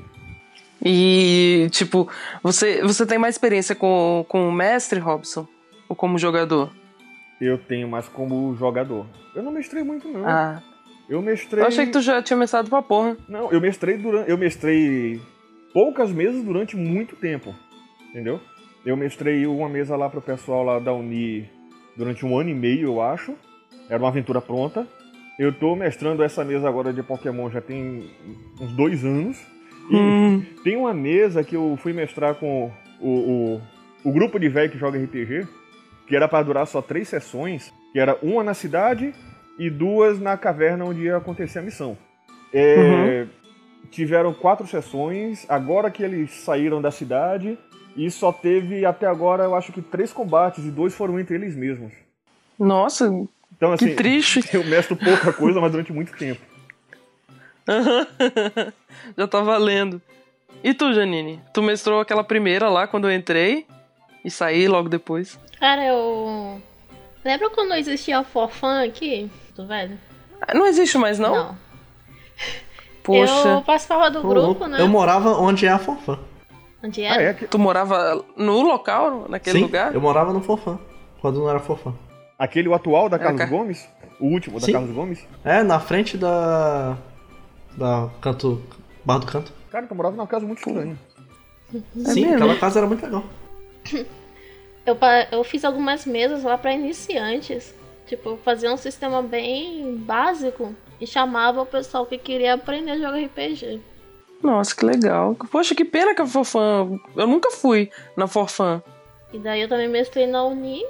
E, tipo, você, você tem mais experiência com, com o mestre, Robson? Ou como jogador? Eu tenho mais como jogador. Eu não mestrei muito, não. Ah. Eu mestrei... Eu achei que tu já tinha mestrado pra porra. Não, eu mestrei durante... Eu mestrei poucas mesas durante muito tempo. Entendeu? Eu mestrei uma mesa lá pro pessoal lá da Uni durante um ano e meio, eu acho. Era uma aventura pronta. Eu tô mestrando essa mesa agora de Pokémon já tem uns dois anos. E Hum. tem uma mesa que eu fui mestrar com o, o, o grupo de velho que joga RPG, que era pra durar só três sessões, que era uma na cidade e duas na caverna onde ia acontecer a missão. É, Tiveram quatro sessões, agora que eles saíram da cidade, e só teve até agora, eu acho que três combates, e dois foram entre eles mesmos. Nossa, Então, assim, que triste. eu mestro pouca coisa, mas durante muito tempo. Já tá valendo. E tu, Janine? Tu mestrou aquela primeira lá quando eu entrei e saí logo depois. Cara, eu. Lembra quando existia a Forfan aqui? Tu velho? Não existe mais, não? Poxa, Eu participava do grupo, louco. né? Eu morava onde é a Forfã. Onde Ah, era? é? que- tu morava no local, naquele Sim, lugar? eu morava no Forfã. Quando não era Forfã. Aquele o atual da Carlos cara. Gomes? O último da Sim. Carlos Gomes? É, na frente da. Da Canto. Bar do Canto. Cara, tu morava numa casa muito estranha. Sim, mesmo? aquela casa era muito legal. Eu, eu fiz algumas mesas lá pra iniciantes. Tipo, fazia um sistema bem básico e chamava o pessoal que queria aprender a jogar RPG. Nossa, que legal. Poxa, que pena que a Forfã. Eu nunca fui na Forfã. E daí eu também mestrei na Uni.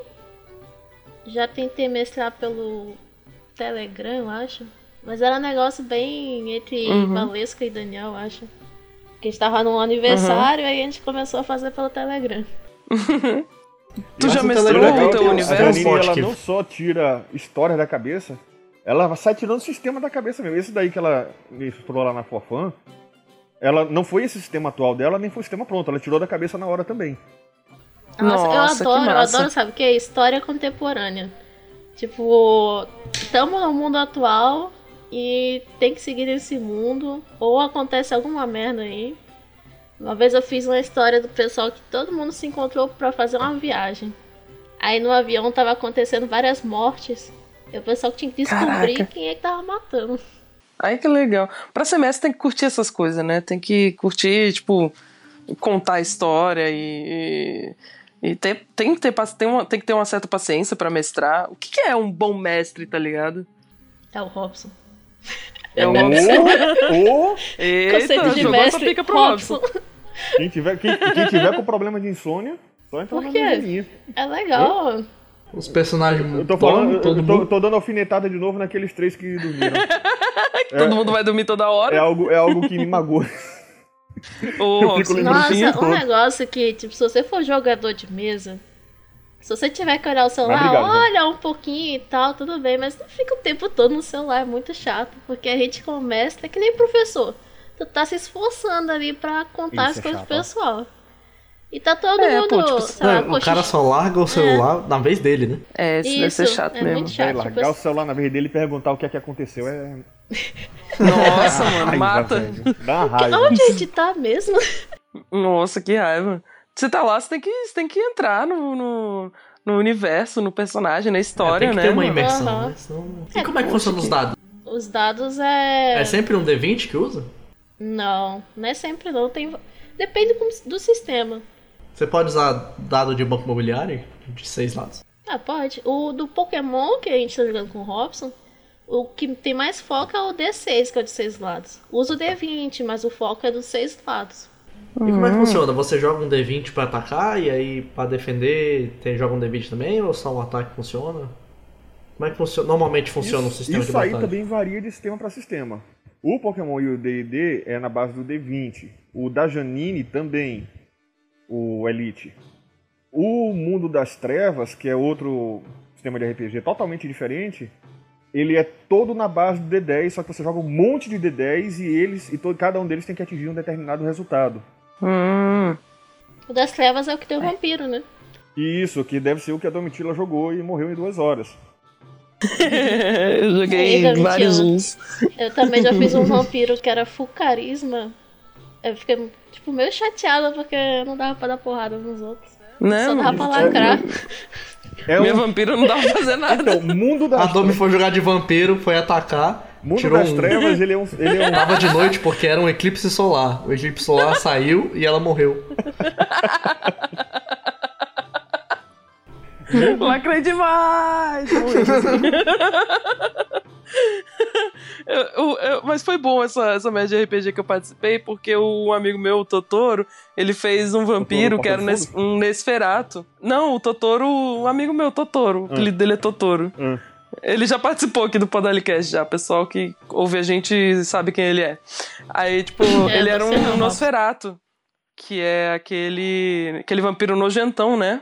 Já tentei mestrar pelo Telegram, eu acho. Mas era um negócio bem entre Uhum. Valesca e Daniel, eu acho. Que a gente tava num aniversário e aí a gente começou a fazer pelo Telegram. Tu Mas já mestrou Telegram o teu um- a universo? bot ela não só tira história da cabeça, ela sai tirando o sistema da cabeça mesmo. Esse daí que ela misturou lá na Forfan, ela não foi esse sistema atual dela, nem foi o sistema pronto. Ela tirou da cabeça na hora também. Nossa, Nossa, eu adoro, eu massa. adoro, sabe o que? História contemporânea. Tipo, estamos no mundo atual e tem que seguir nesse mundo, ou acontece alguma merda aí. Uma vez eu fiz uma história do pessoal que todo mundo se encontrou pra fazer uma viagem. Aí no avião tava acontecendo várias mortes. E o pessoal tinha que descobrir Caraca. quem é que tava matando. Ai, que legal. Pra semestre tem que curtir essas coisas, né? Tem que curtir, tipo, contar a história e. E ter, tem, que ter, tem, uma, tem que ter uma certa paciência pra mestrar. O que, que é um bom mestre, tá ligado? É o Robson. É um Ou, ou Eita, Conceito de jogou essa mestre, pica pro Robson. Robson. quem, tiver, quem, quem tiver com problema de insônia, só entrar Por na minha linha. É legal. Os personagens Eu tô falando, eu, todo eu tô, mundo. tô dando alfinetada de novo naqueles três que dormiram. Todo mundo vai dormir toda hora. É algo, é algo que me magoa. Fim, Nossa, um todo. negócio que, tipo, se você for jogador de mesa, se você tiver que olhar o celular, obrigado, olha um pouquinho e tal, tudo bem, mas não fica o tempo todo no celular, é muito chato, porque a gente começa, é que nem professor. Tu tá se esforçando ali pra contar Isso as é coisas chato, pro pessoal. E tá todo É, mundo, pô, tipo, sei lá, É, o cara só larga o celular na vez dele, né? É, isso, deve Isso, ser chato é mesmo. muito chato. Vai tipo, largar o celular na vez dele e perguntar o que é que aconteceu. É. Nossa, mano, Raiva, mata. velho. Dá raiva. Onde a gente tá mesmo? Nossa, que raiva. Você tá lá, você tem que, você tem que entrar no, no, no universo, no personagem, na É, história, tem que né? ter uma mano? imersão, Aham. né? Senão... É, E como é que funcionam os dados? Os dados é. É sempre um D20 que usa? Não, não é sempre não. Tem... Depende do sistema. Você pode usar dado de banco imobiliário de seis lados. Ah, pode. O do Pokémon que a gente tá jogando com o Robson, o que tem mais foco é o D6, que é o de seis lados. Usa o D20, mas o foco é dos seis lados. E como Hum. é que funciona? Você joga um D20 pra atacar e aí pra defender tem, joga um D20 também ou só o ataque funciona? Como é que funciona? Normalmente funciona o Isso, sistema isso de aí batalha. também varia de sistema para sistema. O Pokémon e o D&D é na base do D20. O da Janine também, o Elite. O Mundo das Trevas, que é outro sistema de RPG totalmente diferente, ele é todo na base do D10, só que você joga um monte de D10 e eles e todo, cada um deles tem que atingir um determinado resultado. Hum. O das trevas é o que tem o vampiro, né? Isso, que deve ser o que a Domitila jogou e morreu em duas horas. eu joguei Aí, vários uns. Eu também já fiz um vampiro que era full carisma. Eu fiquei, tipo, meio chateada porque não dava pra dar porrada nos outros. Né, Só dava pra lacrar. É Minha um, vampira não dava pra fazer nada. então, Mundo A das, Domi foi jogar de vampiro, foi atacar, mundo tirou das um... Trevas, ele é um, ele é um Tava de noite porque era um eclipse solar. O eclipse solar saiu e ela morreu. Lacrei demais! Eu- eu- eu- mas foi bom essa, essa média de RPG que eu participei, porque o amigo meu, o Totoro, ele fez um vampiro Totoro que era um, Nes, um Nesferato. Não, o Totoro, um amigo meu, Totoro, o apelido dele é Totoro. Hum. Ele já participou aqui do Podalicast, já. Pessoal que ouve a gente sabe quem ele é. Aí, tipo, É, ele era não, um Nosferato, que é aquele, aquele vampiro nojentão, né?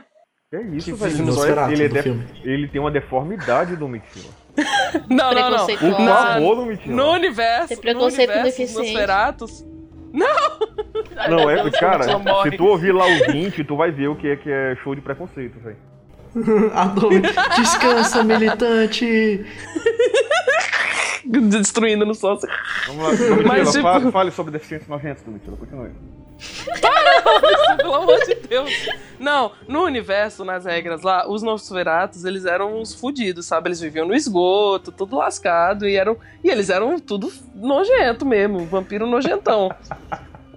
É isso, Que velho. é- Nosferatu ele, é filme. ele tem uma deformidade do Mitila. Não, não, não. Por favor, Domitila. No universo, Tem preconceito no universo com dos. Nosferatus. Não, é, cara, se tu ouvir lá o 20, tu vai ver o que é que é show de preconceito, velho. A Domi, descansa, militante! Destruindo no sócio. Vamos lá, Domitila, Mas, tipo- fale, fale sobre deficientes nojentos, Domitila, continue. Pelo amor de Deus. Não, no universo, nas regras lá, os Nosferatus, eles eram uns fudidos, sabe? Eles viviam no esgoto, tudo lascado, e eram. E eles eram tudo nojento mesmo, vampiro nojentão.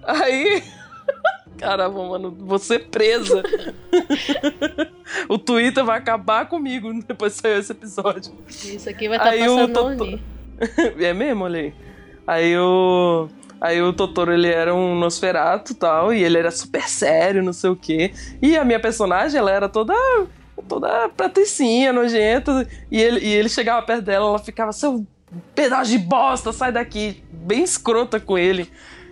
Aí. Caramba, mano, vou ser presa. o Twitter vai acabar comigo depois que sair esse episódio. Isso aqui vai estar Aí o passando Oni. É mesmo, olha aí. Aí o. Aí o Totoro, ele era um Nosferato e tal, e ele era super sério, não sei o quê. E a minha personagem, ela era toda. toda patricinha, nojenta. E ele, e ele chegava perto dela, ela ficava, seu pedaço de bosta, sai daqui. Bem escrota com ele.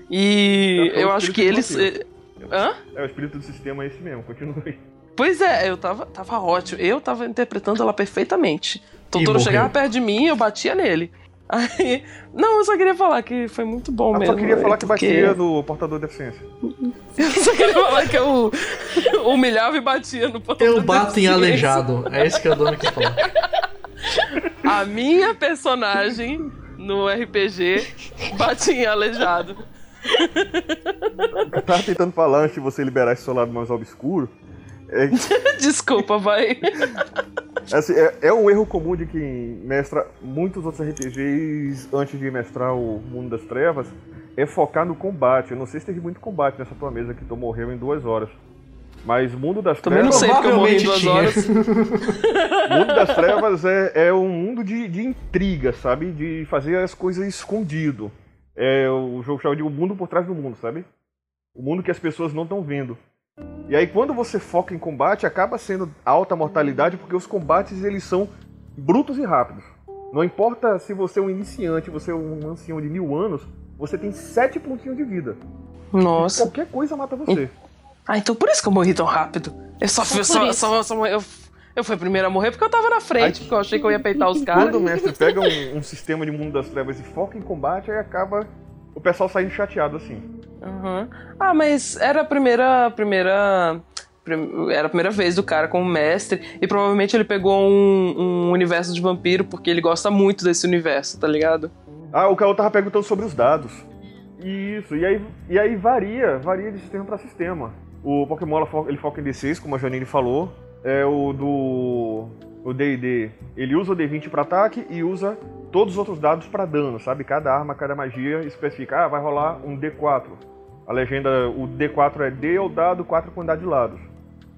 E É eu acho que eles. Hã? É, o espírito do sistema é esse mesmo, continue. Pois é, eu tava, tava ótimo. Eu tava interpretando ela perfeitamente. Totoro chegava perto de mim e eu batia nele. Aí. Não, eu só queria falar que foi muito bom Eu mesmo. só queria né, falar que porque- batia no portador de deficiência. Eu só queria falar que eu humilhava e batia no portador Eu bato em aleijado. É isso que a Domi quer falar. A minha personagem no RPG bate em aleijado. Eu tava tentando falar antes de você liberar esse seu lado mais obscuro. É, Desculpa, vai. assim, é, é um erro comum de quem mestra muitos outros RPGs antes de mestrar o Mundo das Trevas, é focar no combate. Eu não sei se teve muito combate nessa tua mesa que tu morreu em duas horas. Mas Mundo das Também não Trevas. sei porque eu morri em duas tinha. horas. Mundo das Trevas é, é um mundo de, de intriga, sabe? De fazer as coisas escondido. É o jogo chama de o mundo por trás do mundo, sabe? O mundo que as pessoas não estão vendo. E aí quando você foca em combate, acaba sendo alta mortalidade porque os combates eles são brutos e rápidos. Não importa se você é um iniciante, você é um ancião de mil anos, você tem sete pontinhos de vida. Nossa. Qualquer coisa mata você. Ah, então por isso que eu morri tão rápido. Eu só fui. Só Só, só, só- eu, eu fui a primeira a morrer porque eu tava na frente, Aí- porque eu achei que eu ia peitar os Quando caras. o mestre pega um, um sistema de mundo das trevas e foca em combate, aí acaba o pessoal saindo chateado assim. Aham. Ah, mas era a primeira. primeira. prim- Era a primeira vez do cara como mestre. E provavelmente ele pegou um, um universo de vampiro porque ele gosta muito desse universo, tá ligado? Ah, o Caio tava perguntando sobre os dados. Isso, e aí, e aí varia, varia de sistema para sistema. O Pokémon ele foca em D6, como a Janine falou. É o do. O DD. Ele usa o D20 para ataque e usa todos os outros dados para dano, sabe? Cada arma, cada magia especifica, ah, vai rolar um D4. A legenda, o D4 é D ou dado, 4 quantidade de lados.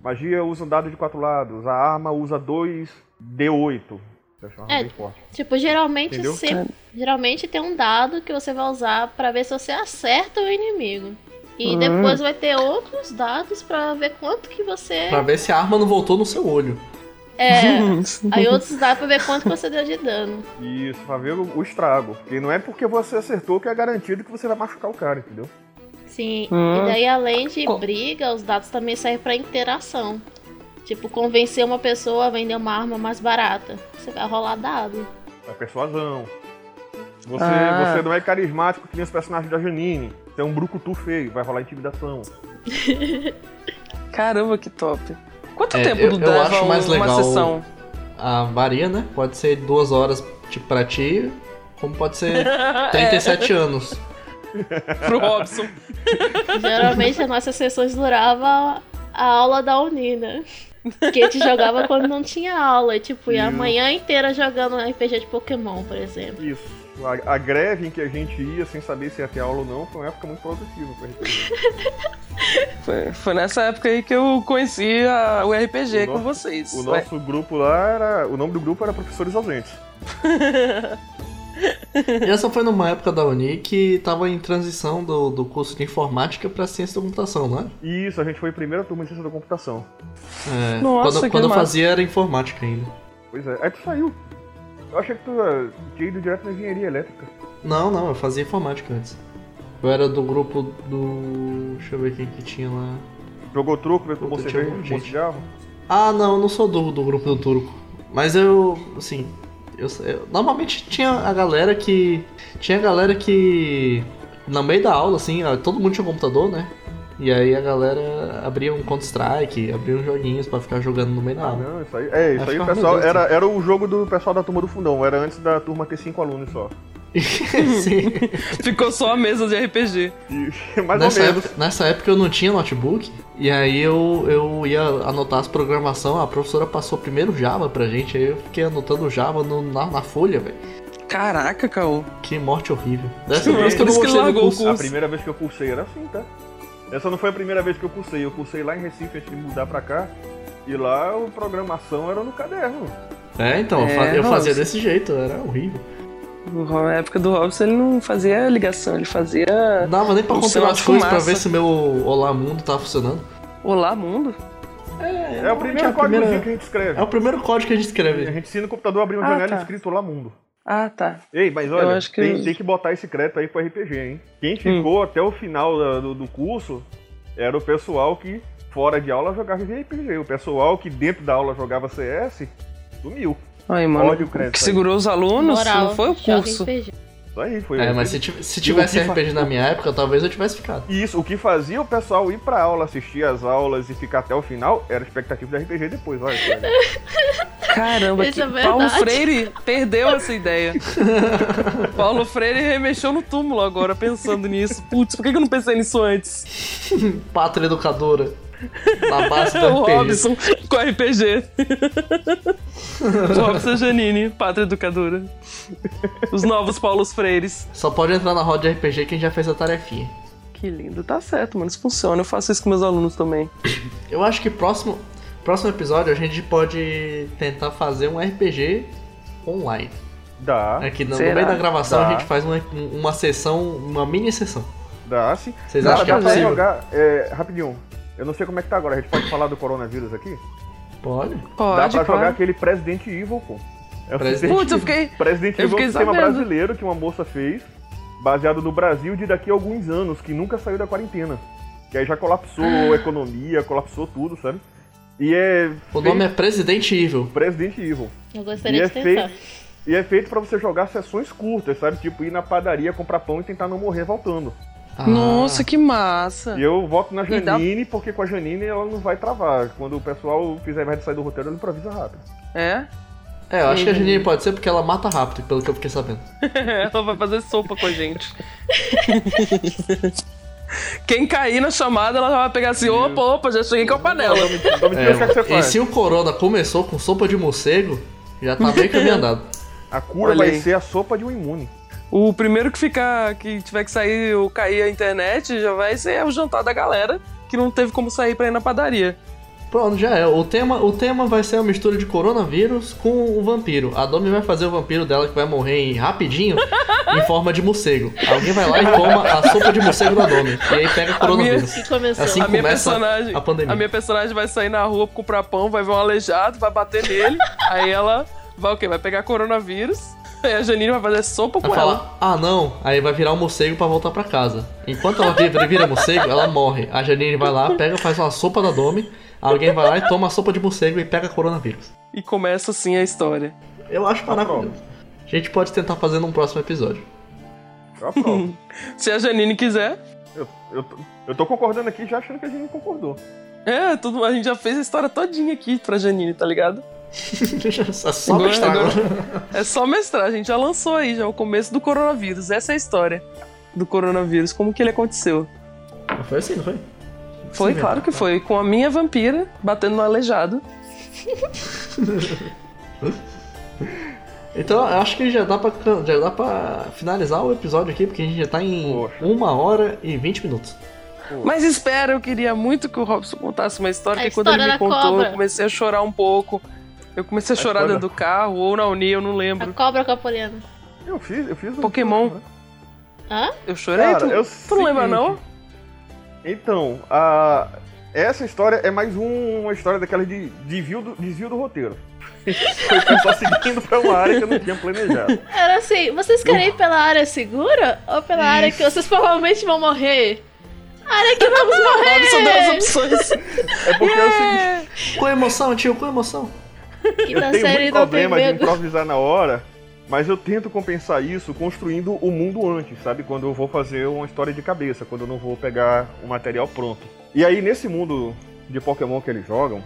Magia usa um dado de 4 lados, a arma usa 2 D8. Essa é. Tipo, geralmente sempre, geralmente tem um dado que você vai usar pra ver se você acerta o inimigo. E Hum. depois vai ter outros dados pra ver quanto que você. Pra ver se a arma não voltou no seu olho. É. Aí outros dados pra ver quanto você deu de dano. Isso, pra ver o, o estrago. Porque não é porque você acertou que é garantido que você vai machucar o cara, entendeu? Sim. Hum. E daí, além de briga, os dados também servem pra interação. Tipo, convencer uma pessoa a vender uma arma mais barata. Você vai rolar dado. É persuasão. Você, Ah. você não é carismático que nem os personagens da Janine. Você é um brucutu feio, vai rolar intimidação. Caramba, que top. Quanto É, tempo eu- eu leva acho mais uma legal- sessão? A varia, né? Pode ser duas horas tipo, pra ti, como pode ser 37 anos. Pro Robson. Geralmente as nossas sessões duravam a aula da Unina. Que a gente jogava quando não tinha aula. E, tipo, ia a manhã inteira jogando RPG de Pokémon, por exemplo. Isso. A, a greve em que a gente ia sem saber se ia ter aula ou não foi uma época muito produtiva pra RPG. Foi, foi nessa época aí que eu conheci a- o RPG O com nosso- vocês. O Ué, nosso grupo lá era. O nome do grupo era Professores Ausentes. E essa foi numa época da Uni que tava em transição do, do curso de informática pra ciência da computação, não é? E isso, a gente foi a primeira turma de ciência da computação. É, Nossa, quando que quando eu fazia era informática ainda. Pois é. Aí tu saiu. Eu achei que tu eh, tinha ido direto na engenharia elétrica. Não, não, eu fazia informática antes. Eu era do grupo do. Deixa eu ver quem que tinha lá. Jogou truco, tomou cerveja, tomou cigarro. Ah, não, eu não sou do, do grupo do turco. Mas eu, assim, eu, eu- normalmente tinha a galera que tinha a galera que no meio da aula assim, ó, todo mundo tinha um computador, né? E aí a galera abria um Counter Strike, abria uns joguinhos pra ficar jogando no meio da Ah, aula. não, isso aí. É, isso aí o é pessoal. Era, era o jogo do pessoal da turma do fundão. Era antes da turma ter cinco alunos só. Sim. Ficou só a mesa de RPG. Mais nessa, ou menos. época, nessa época eu não tinha notebook, e aí eu, eu ia anotar as programação, a professora passou primeiro Java pra gente, aí eu fiquei anotando Java no- na, na folha, velho. Caraca, Caô. Que morte horrível. Dessa vez que eu não gostei do largou o curso. A curso. primeira vez que eu cursei era assim, tá? Essa não foi a primeira vez que eu cursei. Eu cursei lá em Recife antes de mudar pra cá. E lá a programação era no caderno. É, então, eu É, eu fazia Robson. desse jeito, era horrível. Na época do Robson ele não fazia ligação, ele fazia. Não dava nem pra compilar as coisas pra ver se meu Olá Mundo tava funcionando. Olá, mundo? É, É o primeiro a código primeira- que a gente escreve. É o primeiro código que a gente A escreve. gente ensina no computador a abrir uma Ah, janela tá. escrito lá mundo. Ah, tá. Ei, mas olha, acho que- tem, tem que botar esse crédito aí pro RPG, hein? Quem ficou até o final do, do curso era o pessoal que fora de aula jogava RPG. O pessoal que dentro da aula jogava CS sumiu. Aí, mano. Olha o crédito que aí. segurou os alunos Moral, não foi o joga curso. RPG. Aí foi. É, mas se, se tivesse RPG na minha época, talvez eu tivesse ficado. Isso, o que fazia o pessoal ir pra aula, assistir as aulas e ficar até o final era a expectativa do RPG depois, olha. cara. Caramba, Isso que é Paulo. Freire perdeu essa ideia. Paulo Freire remexeu no túmulo agora pensando nisso. Putz, por que que eu não pensei nisso antes? Pátria educadora. Na base do o RPG. Robson com RPG. Robson Janine, pátria educadora. Os novos Paulos Freires. Só pode entrar na roda de RPG quem já fez a tarefinha. Que lindo, tá certo, mano. Isso funciona. Eu faço isso com meus alunos também. Eu acho que próximo, próximo episódio a gente pode tentar fazer um RPG online. Dá, Aqui no, no Será? meio da gravação Dá. a gente faz uma, uma sessão, uma mini sessão. dá sim. Vocês Dá, acham que é possível? jogar. É, rapidinho. Eu não sei como é que tá agora. A gente pode falar do coronavírus aqui? Pode. dá Pode, pra jogar aquele President Evil, pô. É o Presidente Putz, eu fiquei. President Eu Evil é um fiquei sistema sabendo. brasileiro que uma moça fez, baseado no Brasil de daqui a alguns anos, que nunca saiu da quarentena. Que aí já colapsou a economia, colapsou tudo, sabe? E é. O nome é President Evil. President Evil. Eu E gostaria é de tentar. feito, e é feito pra você jogar sessões curtas, sabe? Tipo, ir na padaria, comprar pão e tentar não morrer voltando. Ah, Nossa, que massa. E eu voto na E dá- Janine, porque com a Janine ela não vai travar. Quando o pessoal fizer merda de sair do roteiro, ela improvisa rápido. É? É, eu acho que a Janine pode ser porque ela mata rápido, pelo que eu fiquei sabendo. Ela vai fazer sopa com a gente. Quem cair na chamada, ela vai pegar assim: opa, opa, já cheguei com a panela. É, é e se o Corona começou com sopa de morcego, já tá bem caminho andado. A cura Olha vai aí. ser a sopa de um imune. O primeiro que ficar, que tiver que sair ou cair a internet, já vai ser o jantar da galera que não teve como sair pra ir na padaria. Pronto, já é. O tema, o tema vai ser a mistura de coronavírus com o vampiro. A Domi vai fazer o vampiro dela que vai morrer em- rapidinho em forma de morcego. Alguém vai lá e toma a sopa de morcego da Domi. E aí pega coronavírus. Que começou. Assim a minha começa personagem, a pandemia. a minha personagem vai sair na rua comprar pão, vai ver um aleijado, vai bater nele, aí ela vai o quê? Vai pegar coronavírus, aí a Janine vai fazer sopa com Vai ela. falar, ah não, aí vai virar um morcego pra voltar pra casa. Enquanto ela vira, vira morcego, ela morre. A Janine vai lá, pega, faz uma sopa da Domi. Alguém vai lá e toma a sopa de morcego e pega coronavírus. E começa assim a história. Eu acho maravilhoso. A gente pode tentar fazer num próximo episódio. Eu aprovo. Se a Janine quiser, eu, eu, tô- eu tô concordando aqui já achando que a gente concordou. é, tudo, a gente já fez a história todinha aqui pra Janine, tá ligado? É só Agora- mestrar agora-. É só mestrar, a gente já lançou aí, já o começo do coronavírus. Essa é a história do coronavírus, como que ele aconteceu. Não foi assim, não foi? Foi, Sim, claro mesmo. que foi, com a minha vampira batendo no aleijado. Então, eu acho que já dá, pra, já dá pra finalizar o episódio aqui, porque a gente já tá em Poxa. uma hora e 20 minutos. Mas espera, eu queria muito que o Robson contasse uma história A que quando ele história me contou, cobra. eu comecei a chorar um pouco. Eu comecei a chorar dentro do carro, ou na Uni, eu não A lembro. cobra capoliana. Eu fiz, eu fiz. um- Pokémon. Hã? Eu chorei? Cara, tu, eu tu não lembra, não? Então, a... essa história é mais um- uma história daquela de desvio do, desvio do roteiro. Foi o pessoal seguindo pra uma área que eu não tinha planejado. Era assim, vocês querem ir pela área segura ou pela área que vocês provavelmente vão morrer? A área que vamos Robson deu as morrer! opções. É porque é o seguinte, Com emoção, tio, com emoção. Quinta eu tenho muito problema de improvisar na hora, mas eu tento compensar isso construindo o mundo antes, sabe? Quando eu vou fazer uma história de cabeça, quando eu não vou pegar o material pronto. E aí, nesse mundo de Pokémon que eles jogam,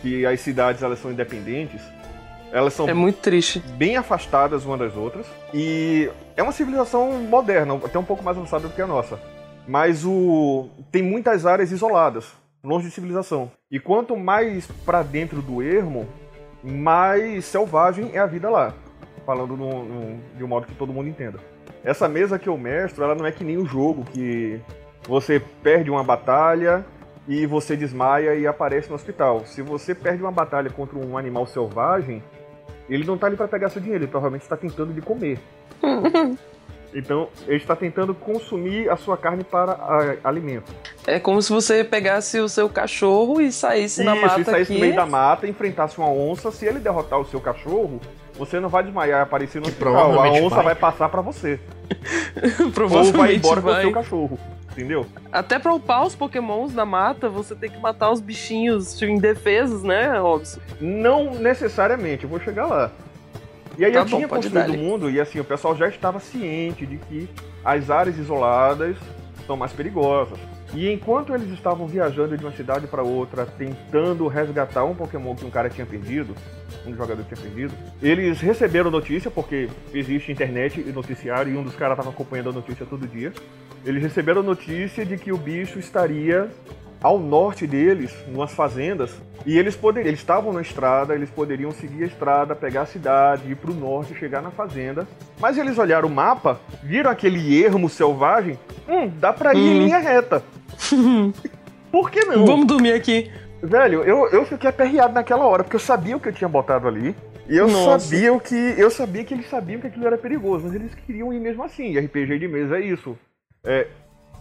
que as cidades elas são independentes, elas são É muito triste. bem afastadas uma das outras. E é uma civilização moderna, até um pouco mais avançada do que a nossa. Mas o tem muitas áreas isoladas, longe de civilização. E quanto mais pra dentro do ermo, mais selvagem é a vida lá. Falando no- no- de um modo que todo mundo entenda. Essa mesa que eu mestro, ela não é que nem o jogo que você perde uma batalha e você desmaia e aparece no hospital. Se você perde uma batalha contra um animal selvagem, ele não tá ali pra pegar seu dinheiro, ele provavelmente está tentando de comer. então, ele está tentando consumir a sua carne para a- alimento. É como se você pegasse o seu cachorro e saísse na Isso, mata e saísse aqui. no meio da mata, enfrentasse uma onça, se ele derrotar o seu cachorro, você não vai desmaiar e aparecer no Que hospital. A provavelmente onça vai. vai passar pra você. Ou vai Provavelmente embora com o vai. seu cachorro. Entendeu? Até pra upar os pokémons na mata, você tem que matar os bichinhos indefesos, né, Robson? Não necessariamente, eu vou chegar lá. E aí Tá eu bom, tinha construído o mundo e assim, o pessoal já estava ciente de que as áreas isoladas são mais perigosas. E enquanto eles estavam viajando de uma cidade para outra, tentando resgatar um Pokémon que um cara tinha perdido, um jogador tinha perdido, eles receberam notícia, porque existe internet e noticiário, e um dos caras estava acompanhando a notícia todo dia. Eles receberam notícia de que o bicho estaria ao norte deles, numas fazendas, e eles poderiam, eles estavam na estrada, eles poderiam seguir a estrada, pegar a cidade, ir pro norte, chegar na fazenda. Mas eles olharam o mapa, viram aquele ermo selvagem, hum, dá pra ir em Hum. linha reta. Por que não? Vamos dormir aqui. Velho, eu, eu fiquei aperreado naquela hora, porque eu sabia o que eu tinha botado ali. E eu Nossa. sabia o que. Eu sabia que eles sabiam que aquilo era perigoso, mas eles queriam ir mesmo assim. E RPG de mesa é isso. É,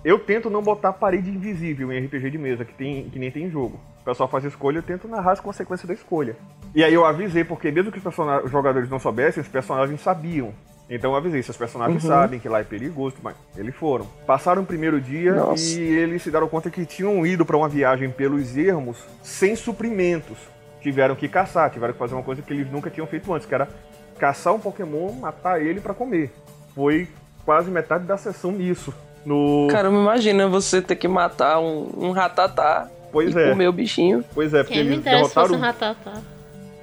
eu tento não botar parede invisível em RPG de mesa, que, tem, que nem tem em jogo. pessoal faz escolha, eu tento narrar as consequências da escolha. E aí eu avisei, porque mesmo que os, jogadores não soubessem, os personagens sabiam. Então eu avisei, se os personagens Uhum. sabem que lá é perigoso, mas eles foram. Passaram o primeiro dia Nossa. e eles se deram conta que tinham ido para uma viagem pelos ermos sem suprimentos. Tiveram que caçar, tiveram que fazer uma coisa que eles nunca tinham feito antes, que era caçar um Pokémon, matar ele para comer. Foi quase metade da sessão nisso. No... Caramba, imagina você ter que matar um, um ratatá pois e é, comer o bichinho. pois é, porque Quem me eles fosse um derrotaram, ratatá.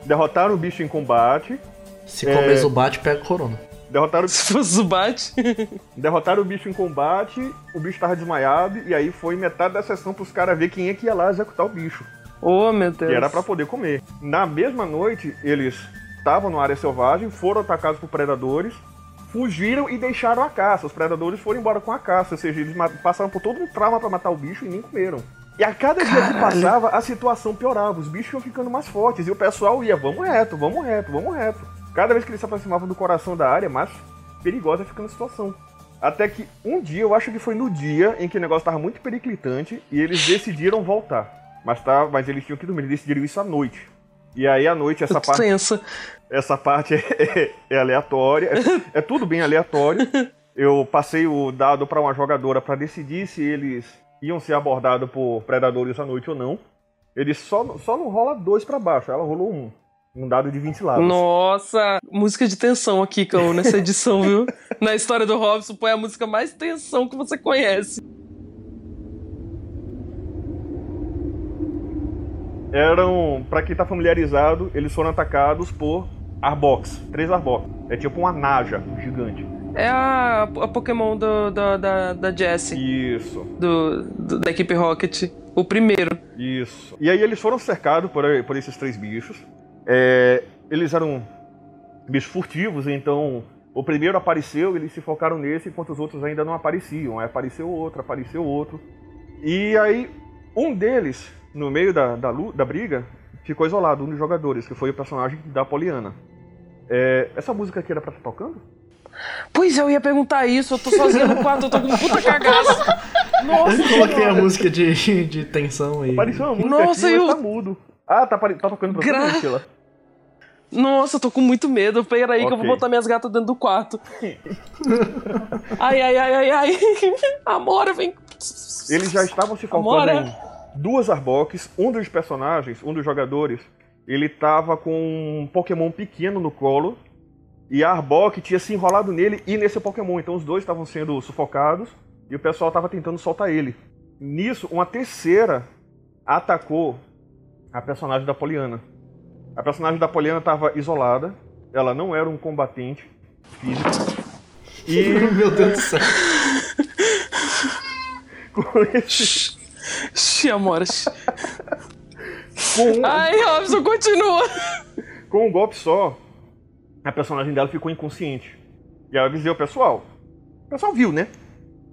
derrotaram o bicho em combate, Se É. comer Zubat, pega corona. derrotaram Se fosse o bate. Derrotaram o bicho em combate, o bicho tava desmaiado, e aí foi metade da sessão pros caras ver quem é que ia lá executar o bicho. oh, meu Deus. Que era pra poder comer. Na mesma noite, eles estavam numa área selvagem, foram atacados por predadores, fugiram e deixaram a caça. Os predadores foram embora com a caça, ou seja, eles passaram por todo um trauma pra matar o bicho e nem comeram. E a cada dia que Caralho. passava, a situação piorava, os bichos iam ficando mais fortes, e o pessoal ia, vamos reto, vamos reto, vamos reto. Cada vez que eles se aproximavam do coração da área, mais perigosa ficando a situação. Até que um dia, eu acho que foi no dia em que o negócio estava muito periclitante e eles decidiram voltar. Mas, tá, mas eles tinham que dormir, eles decidiram isso à noite. E aí à noite essa parte. Essa parte é, é aleatória, é, é tudo bem aleatório. Eu passei o dado para uma jogadora para decidir se eles iam ser abordados por predadores à noite ou não. Eles só, só não rola dois para baixo, ela rolou um. Um dado de 20 lados. Nossa, música de tensão aqui, Cão, nessa edição, viu? Na história do Robson, põe a música mais tensão que você conhece. Eram, pra quem tá familiarizado, eles foram atacados por Arbox, três Arbox. É tipo uma Naja gigante. É a, a Pokémon do, do- da, da Jessie, Isso, do, do- da equipe Rocket. O primeiro. isso. E aí eles foram cercados por, por esses três bichos. É, eles eram bichos furtivos, então o primeiro apareceu, eles se focaram nesse, enquanto os outros ainda não apareciam. Aí apareceu outro, apareceu outro. E aí, um deles, no meio da, da, da briga, ficou isolado, um dos jogadores, que foi o personagem da Poliana. É, essa música aqui era pra estar tocando? Pois é, eu ia perguntar isso, eu tô sozinha no quarto, eu tô com puta cagaço. Nossa, Eu coloquei a música de, de tensão aí. Apareceu uma música Nossa, aqui, eu- tá mudo. Ah, tá, tá tocando pra Gra- você, Sheila. Nossa, eu tô com muito medo. Pera aí que eu vou botar minhas gatas dentro do quarto. Ai, ai, ai, ai, ai. Amora, vem. Eles já estavam se focando Amora. em duas Arboques. Um dos personagens, um dos jogadores, ele tava com um Pokémon pequeno no colo. E a Arbok tinha se enrolado nele e nesse Pokémon. Então os dois estavam sendo sufocados e o pessoal tava tentando soltar ele. Nisso, uma terceira atacou a personagem da Poliana. A personagem da Poliana estava isolada. Ela não era um combatente físico. E Meu Deus do céu. com esse Amora. xi. com, Ai, Robson, continua. com um golpe só, a personagem dela ficou inconsciente. E aí eu avisei o pessoal. O pessoal viu, né?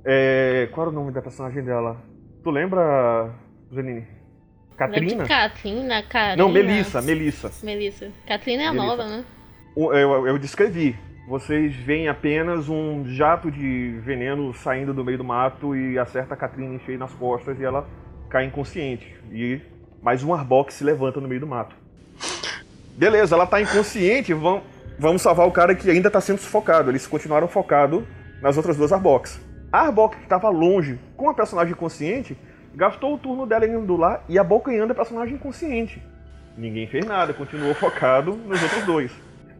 É, qual era o nome da personagem dela? Tu lembra, Janine? Catrina? Catrina, Karina. Não, Melissa, Melissa. Melissa. Catrina é a Melissa. nova, né? Eu, eu descrevi. Vocês veem apenas um jato de veneno saindo do meio do mato e acerta a Catrina em cheio nas costas e ela cai inconsciente. E mais um Arbok se levanta no meio do mato. Beleza, ela tá inconsciente, vamos, vamos salvar o cara que ainda tá sendo sufocado. Eles continuaram focados nas outras duas Arboks. A Arbok que estava longe com a personagem consciente gastou o turno dela indo lá e abocanhando a personagem inconsciente. Ninguém fez nada, continuou focado nos outros dois.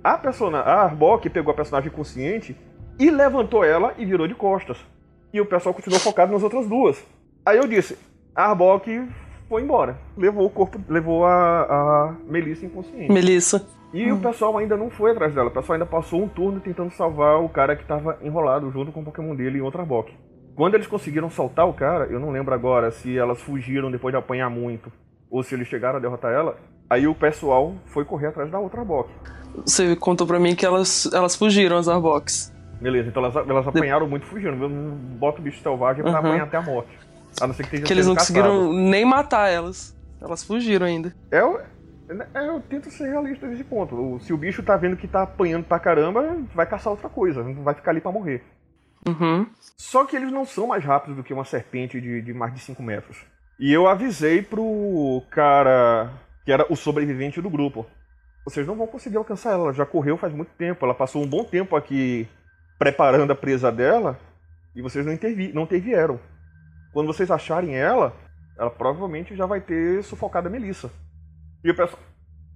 A, persona, a Arbok pegou a personagem consciente e levantou ela e virou de costas. E o pessoal continuou focado nas outras duas. Aí eu disse, a Arbok foi embora. Levou o corpo, levou a, a Melissa inconsciente. Melissa. E o pessoal ainda não foi atrás dela. O pessoal ainda passou um turno tentando salvar o cara que estava enrolado junto com o Pokémon dele em outra Arbok. Quando eles conseguiram soltar o cara, eu não lembro agora se elas fugiram depois de apanhar muito ou se eles chegaram a derrotar ela. Aí o pessoal foi correr atrás da outra Arbok. Você contou pra mim que elas, elas fugiram, as Arbox. Beleza, então elas, elas apanharam muito fugindo. Boto o bicho selvagem pra Uhum. apanhar até a morte. A não ser que Que eles não conseguiram caçado. nem matar elas. Elas fugiram ainda. É, o- é, eu tento ser realista nesse ponto. Se o bicho tá vendo que tá apanhando pra caramba, vai caçar outra coisa. Não vai ficar ali pra morrer. Uhum. Só que eles não são mais rápidos do que uma serpente de, de mais de 5 metros. E eu avisei pro cara que era o sobrevivente do grupo. Vocês não vão conseguir alcançar ela, ela já correu faz muito tempo. Ela passou um bom tempo aqui preparando a presa dela e vocês não, intervi não intervieram. Quando vocês acharem ela, ela provavelmente já vai ter sufocado a Melissa. E o pessoal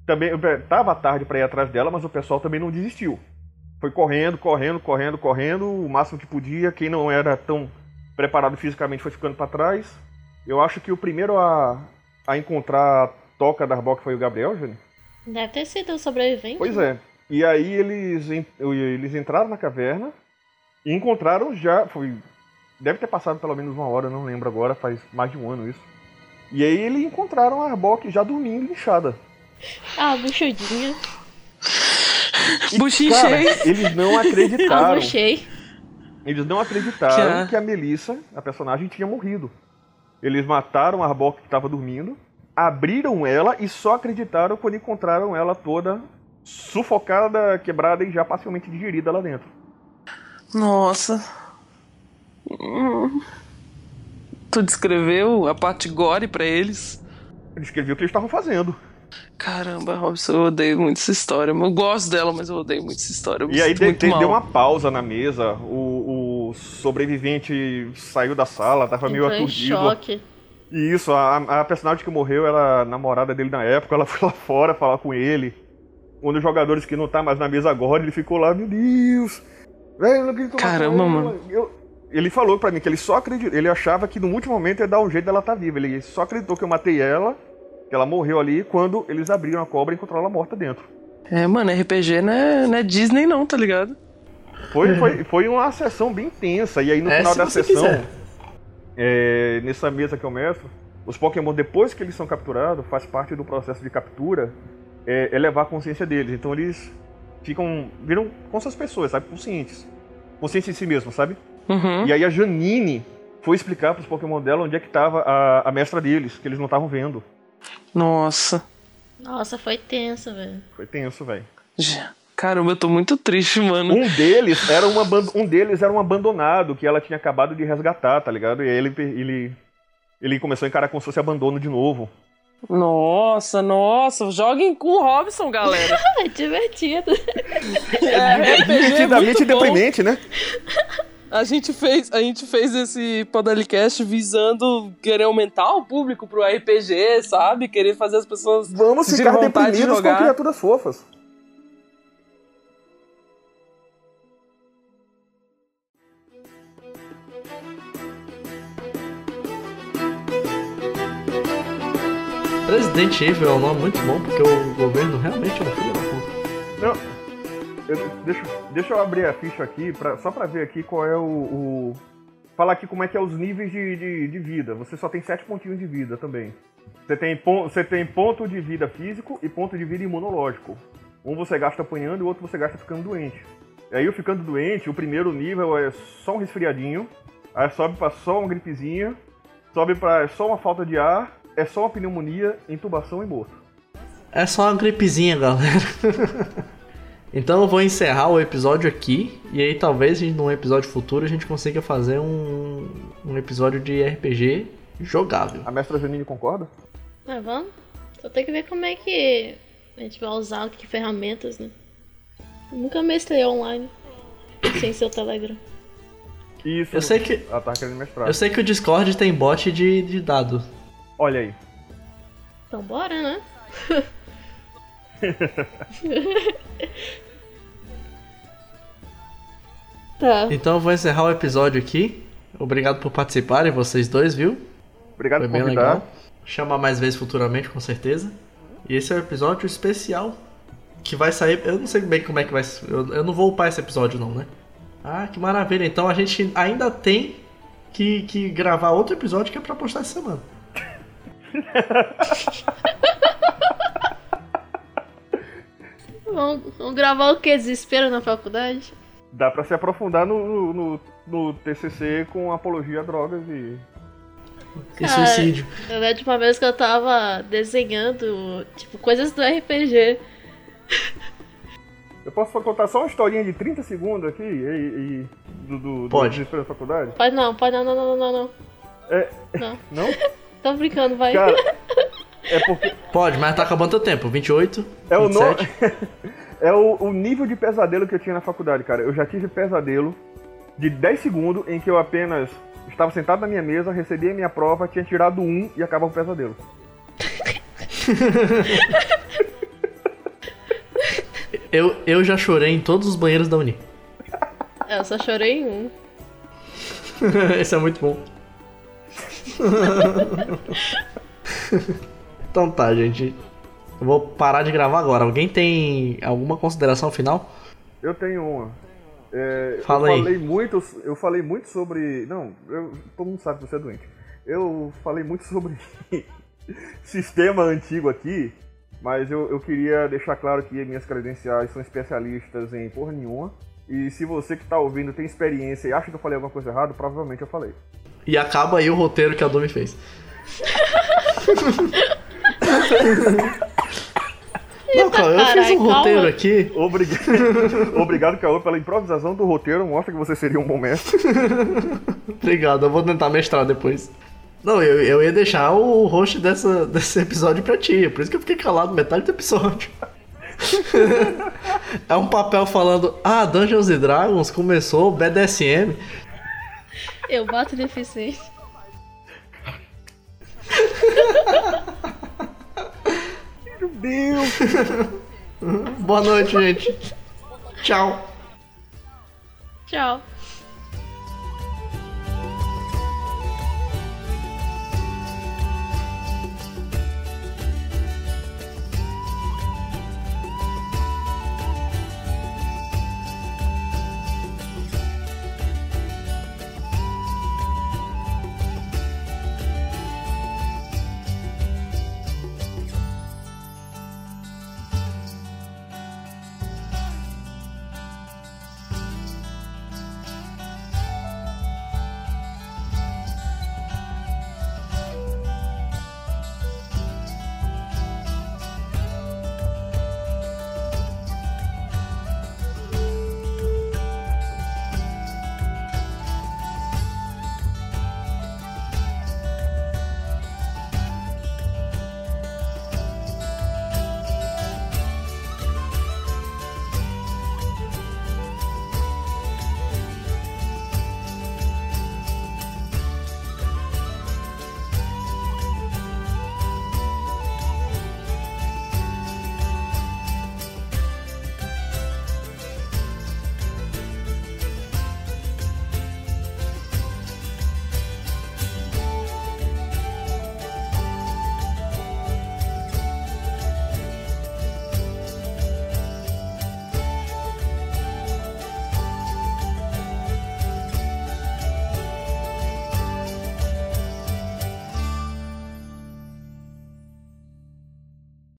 também tava tarde para ir atrás dela, mas o pessoal também não desistiu. Foi correndo, correndo, correndo, correndo, o máximo que podia. Quem não era tão preparado fisicamente foi ficando para trás. Eu acho que o primeiro a, a encontrar a toca da Arbok foi o Gabriel, Júnior. Deve ter sido o sobrevivente. Pois é. E aí eles, eles entraram na caverna e encontraram já. Foi, deve ter passado pelo menos uma hora, não lembro agora, faz mais de um ano isso. E aí eles encontraram a Arbok já dormindo inchada. Ah, buchudinha. Buchinho cheio. Eles não acreditaram. Ah. Eles não acreditaram que, que a Melissa, a personagem, tinha morrido. Eles mataram a Arbok que estava dormindo, abriram ela e só acreditaram quando encontraram ela toda sufocada, quebrada e já parcialmente digerida lá dentro. Nossa. Tu descreveu a parte gore para eles? Eu descrevi o que eles estavam fazendo. Caramba, Robson, eu odeio muito essa história. Eu gosto dela, mas eu odeio muito essa história. e aí de, de, deu uma pausa na mesa. O, o sobrevivente saiu da sala, tava meio aturdido. choque. E isso, a, a personagem que morreu era a namorada dele na época, ela foi lá fora falar com ele. Um dos jogadores que não tá mais na mesa agora, ele ficou lá, meu Deus! Velho, não Caramba, mano. Eu, ele falou pra mim que ele só acreditou, ele achava que no último momento ia dar um jeito dela estar tá viva. Ele só acreditou que eu matei ela, que ela morreu ali, quando eles abriram a cobra e encontraram ela morta dentro. É, mano, RPG não é, não é Disney não, tá ligado? Foi, foi, foi uma sessão bem tensa, e aí no é, final da sessão, é, nessa mesa que eu mestro, os Pokémon, depois que eles são capturados, faz parte do processo de captura, é, elevar a consciência deles. Então eles ficam, viram com suas pessoas, sabe? Conscientes. Conscientes de si mesmos, sabe? Uhum. E aí a Janine foi explicar para os Pokémon dela onde é que estava a, a mestra deles, que eles não estavam vendo. Nossa. Nossa, foi tenso, velho. Foi tenso, velho. Caramba, eu tô muito triste, mano. Um deles era um, um deles era um abandonado que ela tinha acabado de resgatar, tá ligado? E aí ele, ele, ele começou a encarar como se fosse abandono de novo. Nossa, nossa, joguem com o Robson, galera. é divertido. É, é divertidamente é deprimente, né? A gente fez, a gente fez esse Podalicast visando querer aumentar o público pro RPG, sabe? Querer fazer as pessoas Vamos ficar deprimidos de com criaturas fofas. Resident Evil é um nome muito bom, porque o governo realmente é um filho da puta. Não, eu, deixa, deixa eu abrir a ficha aqui, pra, só pra ver aqui qual é o, o, Falar aqui como é que é os níveis de, de, de, vida. Você só tem sete pontinhos de vida também. Você tem, você tem ponto de vida físico e ponto de vida imunológico. Um você gasta apanhando e o outro você gasta ficando doente. E aí, ficando doente, o primeiro nível é só um resfriadinho, aí sobe pra só uma gripezinha, sobe pra só uma falta de ar, é só uma pneumonia, intubação e morto. É só uma gripezinha, galera. então eu vou encerrar o episódio aqui. E aí talvez num episódio futuro a gente consiga fazer um, um episódio de RPG jogável. A mestra Janine concorda? Ah, vamos. Só tem que ver como é que a gente vai usar que ferramentas, né? Eu nunca mestrei online sem seu Telegram. Isso. Eu sei que. Ela tá querendo mestrar. Eu sei que o Discord tem bot de, de dado. Olha aí. Então bora, né? tá. Então eu vou encerrar o episódio aqui. Obrigado por participarem, vocês dois, viu? Obrigado Foi por bem convidar. legal. Chamar mais vezes futuramente, com certeza. E esse é o episódio especial que vai sair. Eu não sei bem como é que vai. Eu, eu não vou upar esse episódio, não, né? Ah, que maravilha. Então a gente ainda tem que, que gravar outro episódio que é pra postar essa semana. vamos, vamos, gravar o que? Desespero na faculdade? Dá pra se aprofundar no, no, no TCC com apologia a drogas e. E suicídio. Eu lembro de uma vez que eu tava desenhando, tipo, coisas do RPG. Eu posso contar só uma historinha de 30 segundos aqui e, e do, do, pode. do desespero da faculdade? Pode não, pode não, não, não, não, não. É. Não? Não? Tô brincando, vai. Cara, é porque Pode, mas tá acabando teu tempo. 28, é o, no... 27. é o, o nível de pesadelo que eu tinha na faculdade, cara. Eu já tive pesadelo de 10 segundos em que eu apenas estava sentado na minha mesa, recebia a minha prova, tinha tirado um e acabava o pesadelo. Eu, eu já chorei em todos os banheiros da Uni. É, Eu só chorei em um. Esse é muito bom. Então tá, gente. Eu vou parar de gravar agora. Alguém tem alguma consideração final? Eu tenho uma. É, Fala eu aí. falei muito, eu falei muito sobre. Não, eu- todo mundo sabe que você é doente. Eu falei muito sobre sistema antigo aqui, mas eu, eu queria deixar claro que minhas credenciais são especialistas em porra nenhuma. E se você que tá ouvindo tem experiência e acha que eu falei alguma coisa errada, provavelmente eu falei. E acaba aí o roteiro que a Domi fez. Não, cara, eu fiz carai, um roteiro aqui. Obrigado, Obrigado Caô, pela improvisação do roteiro. Mostra que você seria um bom mestre. Obrigado, eu vou tentar mestrar depois. Não, eu, eu ia deixar o host dessa, desse episódio pra ti. é Por isso que eu fiquei calado metade do episódio. é um papel falando: Ah, Dungeons and Dragons começou BDSM. Eu bato deficiente. Deus! Boa noite, gente. Tchau. Tchau.